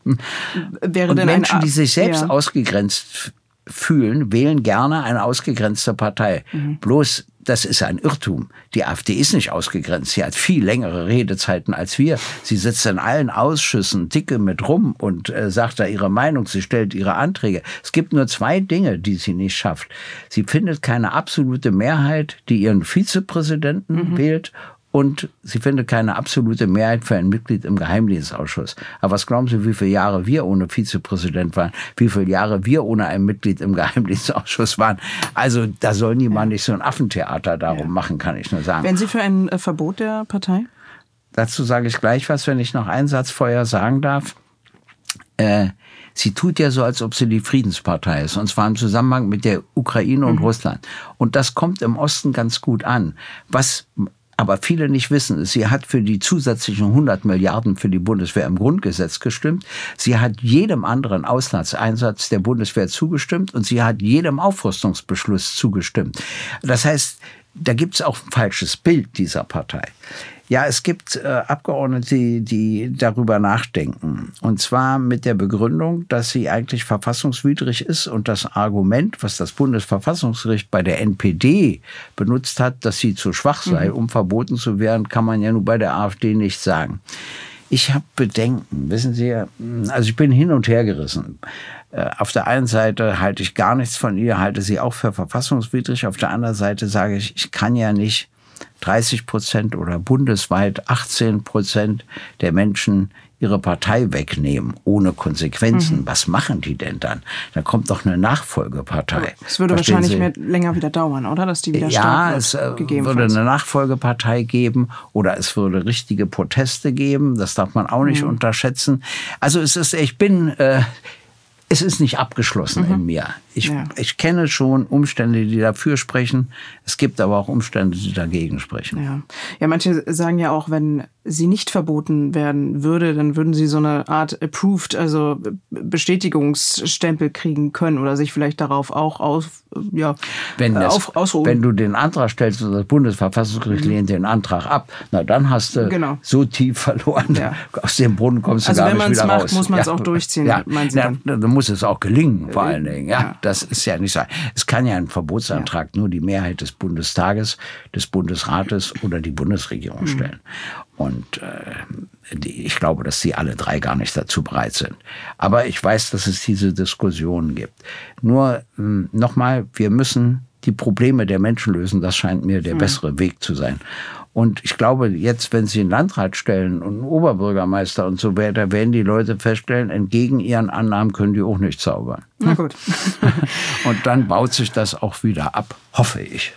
Wäre und Menschen, die sich selbst ja. ausgegrenzt fühlen, wählen gerne eine ausgegrenzte Partei. Mhm. Bloß, das ist ein Irrtum. Die AfD ist nicht ausgegrenzt. Sie hat viel längere Redezeiten als wir. Sie sitzt in allen Ausschüssen dicke mit rum und äh, sagt da ihre Meinung. Sie stellt ihre Anträge. Es gibt nur zwei Dinge, die sie nicht schafft. Sie findet keine absolute Mehrheit, die ihren Vizepräsidenten mhm. wählt und sie findet keine absolute Mehrheit für ein Mitglied im Geheimdienstausschuss. Aber was glauben Sie, wie viele Jahre wir ohne Vizepräsident waren? Wie viele Jahre wir ohne ein Mitglied im Geheimdienstausschuss waren? Also da soll niemand ja. nicht so ein Affentheater darum ja. machen, kann ich nur sagen. Wären Sie für ein äh, Verbot der Partei? Dazu sage ich gleich was, wenn ich noch einen Satz vorher sagen darf. Äh, sie tut ja so, als ob sie die Friedenspartei ist, und zwar im Zusammenhang mit der Ukraine und mhm. Russland. Und das kommt im Osten ganz gut an. Was aber viele nicht wissen Sie hat für die zusätzlichen 100 Milliarden für die Bundeswehr im Grundgesetz gestimmt. Sie hat jedem anderen Auslandseinsatz der Bundeswehr zugestimmt und sie hat jedem Aufrüstungsbeschluss zugestimmt. Das heißt, da gibt es auch ein falsches Bild dieser Partei. Ja, es gibt äh, Abgeordnete, die, darüber nachdenken. Und zwar mit der Begründung, dass sie eigentlich verfassungswidrig ist und das Argument, was das Bundesverfassungsgericht bei der NPD benutzt hat, dass sie zu schwach sei, mhm. um verboten zu werden, kann man ja nur bei der AfD nicht sagen. Ich habe Bedenken, wissen Sie, also ich bin hin und her gerissen. Äh, auf der einen Seite halte ich gar nichts von ihr, halte sie auch für verfassungswidrig. Auf der anderen Seite sage ich, ich kann ja nicht 30 Prozent oder bundesweit 18 Prozent der Menschen ihre Partei wegnehmen, ohne Konsequenzen. Mhm. Was machen die denn dann? Da kommt doch eine Nachfolgepartei. Es würde Verstehen wahrscheinlich mehr, länger wieder dauern, oder? Dass die wieder ja, es äh, würde eine Nachfolgepartei geben oder es würde richtige Proteste geben. Das darf man auch nicht mhm. unterschätzen. Also es ist, ich bin, äh, es ist nicht abgeschlossen mhm. in mir. Ich, ja. ich kenne schon Umstände, die dafür sprechen. Es gibt aber auch Umstände, die dagegen sprechen. Ja, ja manche sagen ja auch, wenn sie nicht verboten werden würde, dann würden sie so eine Art approved, also Bestätigungsstempel kriegen können oder sich vielleicht darauf auch aus, ja, wenn das, auf, ausruhen. Wenn du den Antrag stellst und das Bundesverfassungsgericht mhm. lehnt den Antrag ab, na dann hast du genau. so tief verloren. Ja. Aus dem Brunnen kommst du also gar nicht wieder macht, raus. Also wenn man es macht, muss man es ja. auch durchziehen. Ja. Ja, dann muss es auch gelingen, vor allen Dingen. Ja. Das ist ja nicht so. Es kann ja ein Verbotsantrag ja. nur die Mehrheit des Bundestages, des Bundesrates oder die Bundesregierung mhm. stellen. Und äh, die, ich glaube, dass sie alle drei gar nicht dazu bereit sind. Aber ich weiß, dass es diese Diskussionen gibt. Nur hm, nochmal, wir müssen die Probleme der Menschen lösen. Das scheint mir der mhm. bessere Weg zu sein. Und ich glaube, jetzt, wenn Sie einen Landrat stellen und einen Oberbürgermeister und so weiter, werden die Leute feststellen, entgegen ihren Annahmen können die auch nicht zaubern. Na gut. und dann baut sich das auch wieder ab, hoffe ich.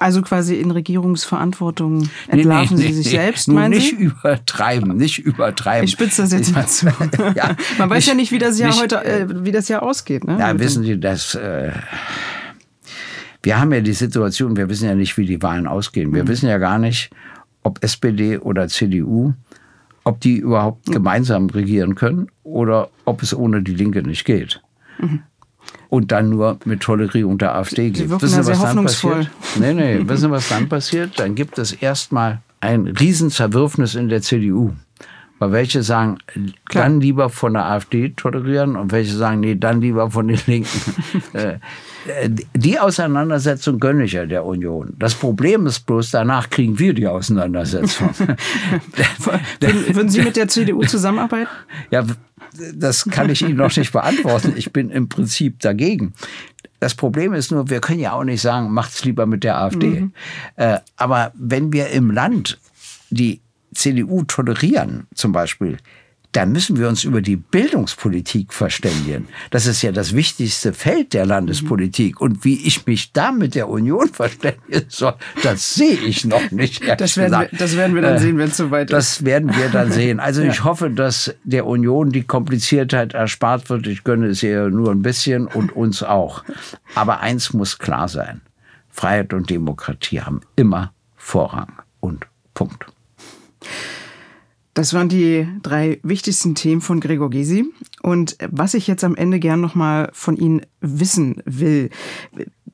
Also quasi in Regierungsverantwortung entlarven nee, nee, Sie sich nee, selbst, meinen nicht Sie? Nicht übertreiben, nicht übertreiben. Ich spitze das jetzt mal zu. ja, Man weiß nicht, ja nicht, wie das Jahr nicht, heute, äh, wie das Jahr ausgeht. Ne? Ja, wissen Sie, dass äh, wir haben ja die Situation, wir wissen ja nicht, wie die Wahlen ausgehen. Wir mhm. wissen ja gar nicht, ob SPD oder CDU, ob die überhaupt mhm. gemeinsam regieren können oder ob es ohne die Linke nicht geht. Mhm. Und dann nur mit Tolerierung der AfD geht. Wissen Sie, was dann passiert? Nee, nee, wissen Sie, was dann passiert? Dann gibt es erstmal ein Riesenzerwürfnis in der CDU. Weil welche sagen, Klar. dann lieber von der AfD tolerieren und welche sagen, nee, dann lieber von den Linken. Äh, die Auseinandersetzung gönne ich ja der Union. Das Problem ist bloß, danach kriegen wir die Auseinandersetzung. Würden Sie mit der CDU zusammenarbeiten? Ja, das kann ich Ihnen noch nicht beantworten. Ich bin im Prinzip dagegen. Das Problem ist nur, wir können ja auch nicht sagen, macht's lieber mit der AfD. Mhm. Äh, aber wenn wir im Land die CDU tolerieren, zum Beispiel, da müssen wir uns über die Bildungspolitik verständigen. Das ist ja das wichtigste Feld der Landespolitik. Und wie ich mich da mit der Union verständigen soll, das sehe ich noch nicht. Das werden, wir, das werden wir dann sehen, wenn es soweit ist. Das werden wir dann sehen. Also ja. ich hoffe, dass der Union die Kompliziertheit erspart wird. Ich gönne es ihr nur ein bisschen und uns auch. Aber eins muss klar sein. Freiheit und Demokratie haben immer Vorrang und Punkt. Das waren die drei wichtigsten Themen von Gregor Gysi. Und was ich jetzt am Ende gern nochmal von Ihnen wissen will,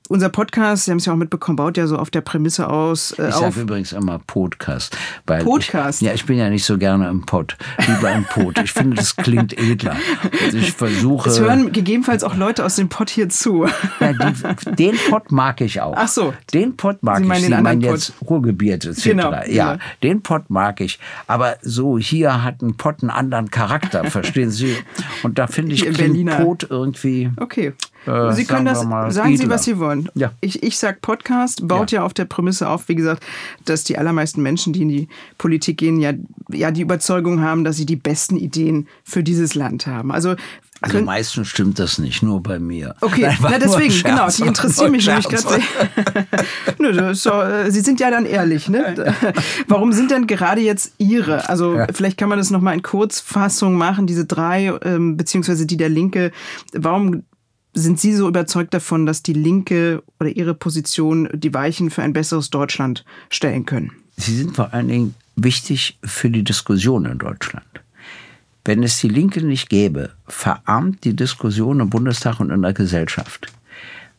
unser Podcast, Sie haben es ja auch mitbekommen, baut ja so auf der Prämisse aus. Äh, ich sage übrigens immer Podcast. Weil Podcast? Ich, ja, ich bin ja nicht so gerne im Pod, lieber im Pod. Ich finde, das klingt edler. Also ich versuche. Es hören gegebenenfalls auch Leute aus dem Pod hier zu. Ja, die, den Pod mag ich auch. Ach so. Den Pod mag Sie ich. Sie meinen jetzt Ruhrgebiet etc. Genau, ja, ja, den Pod mag ich. Aber so hier hat ein Pod einen anderen Charakter, verstehen Sie? Und da finde ich Berliner. Pod irgendwie. Okay. Äh, Sie können das, sagen edler. Sie, was Sie wollen. Ja. Ich, ich sage Podcast, baut ja. ja. auf der Prämisse auf, wie gesagt, dass die allermeisten Menschen, die in die Politik gehen, ja, ja die Überzeugung haben, dass sie die besten Ideen für dieses Land haben. Also also meistens stimmt das nicht, nur bei mir. Okay, Nein, na deswegen, genau, die interessieren mich nämlich gerade sehr. so, äh, Sie sind ja dann ehrlich, ne? Warum sind denn gerade jetzt Ihre? Also ja. vielleicht kann man das nochmal in Kurzfassung machen, diese drei, ähm, beziehungsweise die der Linke. Warum sind Sie so überzeugt davon, dass die Linke oder Ihre Position die Weichen für ein besseres Deutschland stellen können? Sie sind vor allen Dingen wichtig für die Diskussion in Deutschland. Wenn es die Linke nicht gäbe, verarmt die Diskussion im Bundestag und in der Gesellschaft.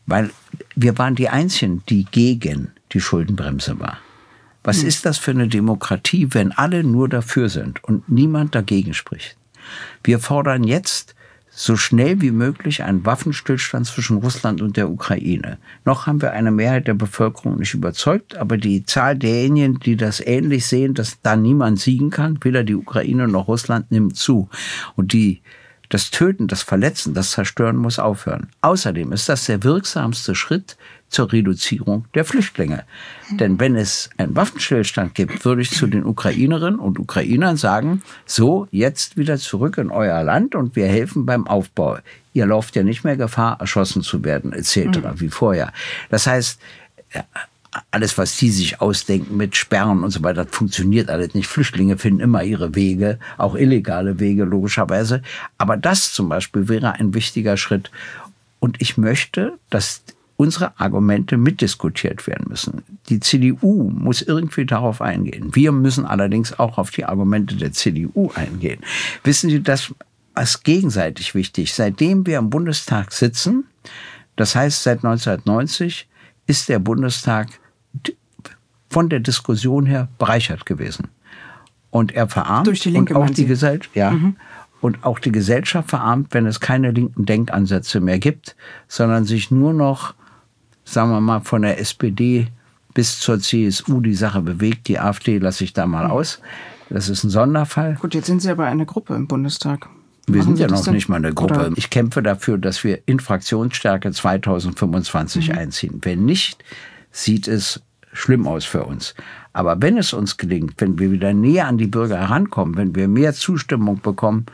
Weil wir waren die Einzigen, die gegen die Schuldenbremse war. Was hm. ist das für eine Demokratie, wenn alle nur dafür sind und niemand dagegen spricht? Wir fordern jetzt so schnell wie möglich einen Waffenstillstand zwischen Russland und der Ukraine. Noch haben wir eine Mehrheit der Bevölkerung nicht überzeugt, aber die Zahl derjenigen, die das ähnlich sehen, dass da niemand siegen kann, weder die Ukraine noch Russland, nimmt zu. Und die das Töten, das Verletzen, das Zerstören muss aufhören. Außerdem ist das der wirksamste Schritt zur Reduzierung der Flüchtlinge. Denn wenn es einen Waffenstillstand gibt, würde ich zu den Ukrainerinnen und Ukrainern sagen, so, jetzt wieder zurück in euer Land und wir helfen beim Aufbau. Ihr lauft ja nicht mehr Gefahr, erschossen zu werden, etc., mhm. wie vorher. Das heißt, alles, was die sich ausdenken mit Sperren und so weiter, funktioniert alles nicht. Flüchtlinge finden immer ihre Wege, auch illegale Wege logischerweise. Aber das zum Beispiel wäre ein wichtiger Schritt. Und ich möchte, dass unsere Argumente mitdiskutiert werden müssen. Die CDU muss irgendwie darauf eingehen. Wir müssen allerdings auch auf die Argumente der CDU eingehen. Wissen Sie, das ist gegenseitig wichtig. Seitdem wir im Bundestag sitzen, das heißt seit 1990, ist der Bundestag von der Diskussion her bereichert gewesen. Und er verarmt Durch die Linke, und auch die Gesellschaft, ja, mhm. und auch die Gesellschaft verarmt, wenn es keine linken Denkansätze mehr gibt, sondern sich nur noch, sagen wir mal, von der SPD bis zur CSU die Sache bewegt. Die AfD lasse ich da mal mhm. aus. Das ist ein Sonderfall. Gut, jetzt sind Sie aber eine Gruppe im Bundestag. Wir Machen sind ja noch nicht mal eine Gruppe. Oder? Ich kämpfe dafür, dass wir in Fraktionsstärke 2025 mhm. einziehen. Wenn nicht, sieht es schlimm aus für uns. Aber wenn es uns gelingt, wenn wir wieder näher an die Bürger herankommen, wenn wir mehr Zustimmung bekommen,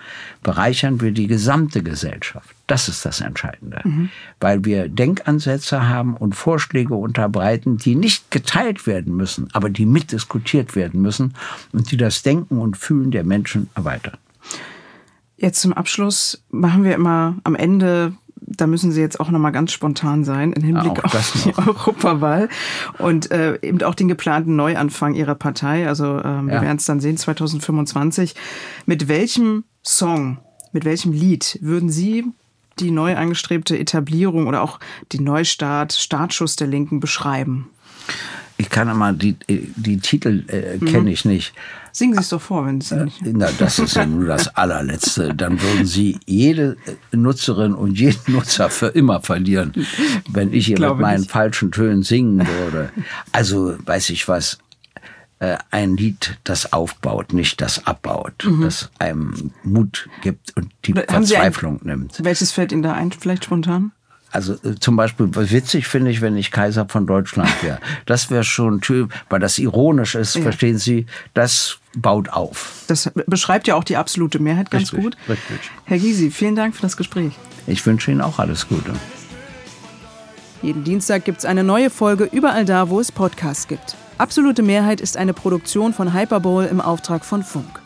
bereichern wir die gesamte Gesellschaft. Das ist das Entscheidende. Mhm. Weil wir Denkansätze haben und Vorschläge unterbreiten, die nicht geteilt werden müssen, aber die mitdiskutiert werden müssen und die das Denken und Fühlen der Menschen erweitern. Jetzt zum Abschluss machen wir immer am Ende da müssen Sie jetzt auch nochmal ganz spontan sein im Hinblick ja, auf die Europawahl und äh, eben auch den geplanten Neuanfang Ihrer Partei. Also äh, wir ja. werden es dann sehen 2025. Mit welchem Song, mit welchem Lied würden Sie die neu angestrebte Etablierung oder auch die Neustart, Startschuss der Linken beschreiben? Ich kann immer die, die Titel äh, kenne mhm. ich nicht. Singen Sie es doch vor, wenn Sie äh, nicht. Na, das ist ja nur das allerletzte. Dann würden Sie jede Nutzerin und jeden Nutzer für immer verlieren, wenn ich hier mit meinen nicht. falschen Tönen singen würde. Also weiß ich was. Äh, ein Lied, das aufbaut, nicht das abbaut, mhm. das einem Mut gibt und die Haben Verzweiflung ein, nimmt. Welches fällt Ihnen da ein, vielleicht spontan? Also äh, zum Beispiel witzig finde ich, wenn ich Kaiser von Deutschland wäre. Das wäre schon Typ, weil das ironisch ist, ja. verstehen Sie, das baut auf. Das beschreibt ja auch die absolute Mehrheit ganz richtig, gut. Richtig. Herr Gysi, vielen Dank für das Gespräch. Ich wünsche Ihnen auch alles Gute. Jeden Dienstag gibt es eine neue Folge überall da, wo es Podcasts gibt. Absolute Mehrheit ist eine Produktion von Hyperbowl im Auftrag von Funk.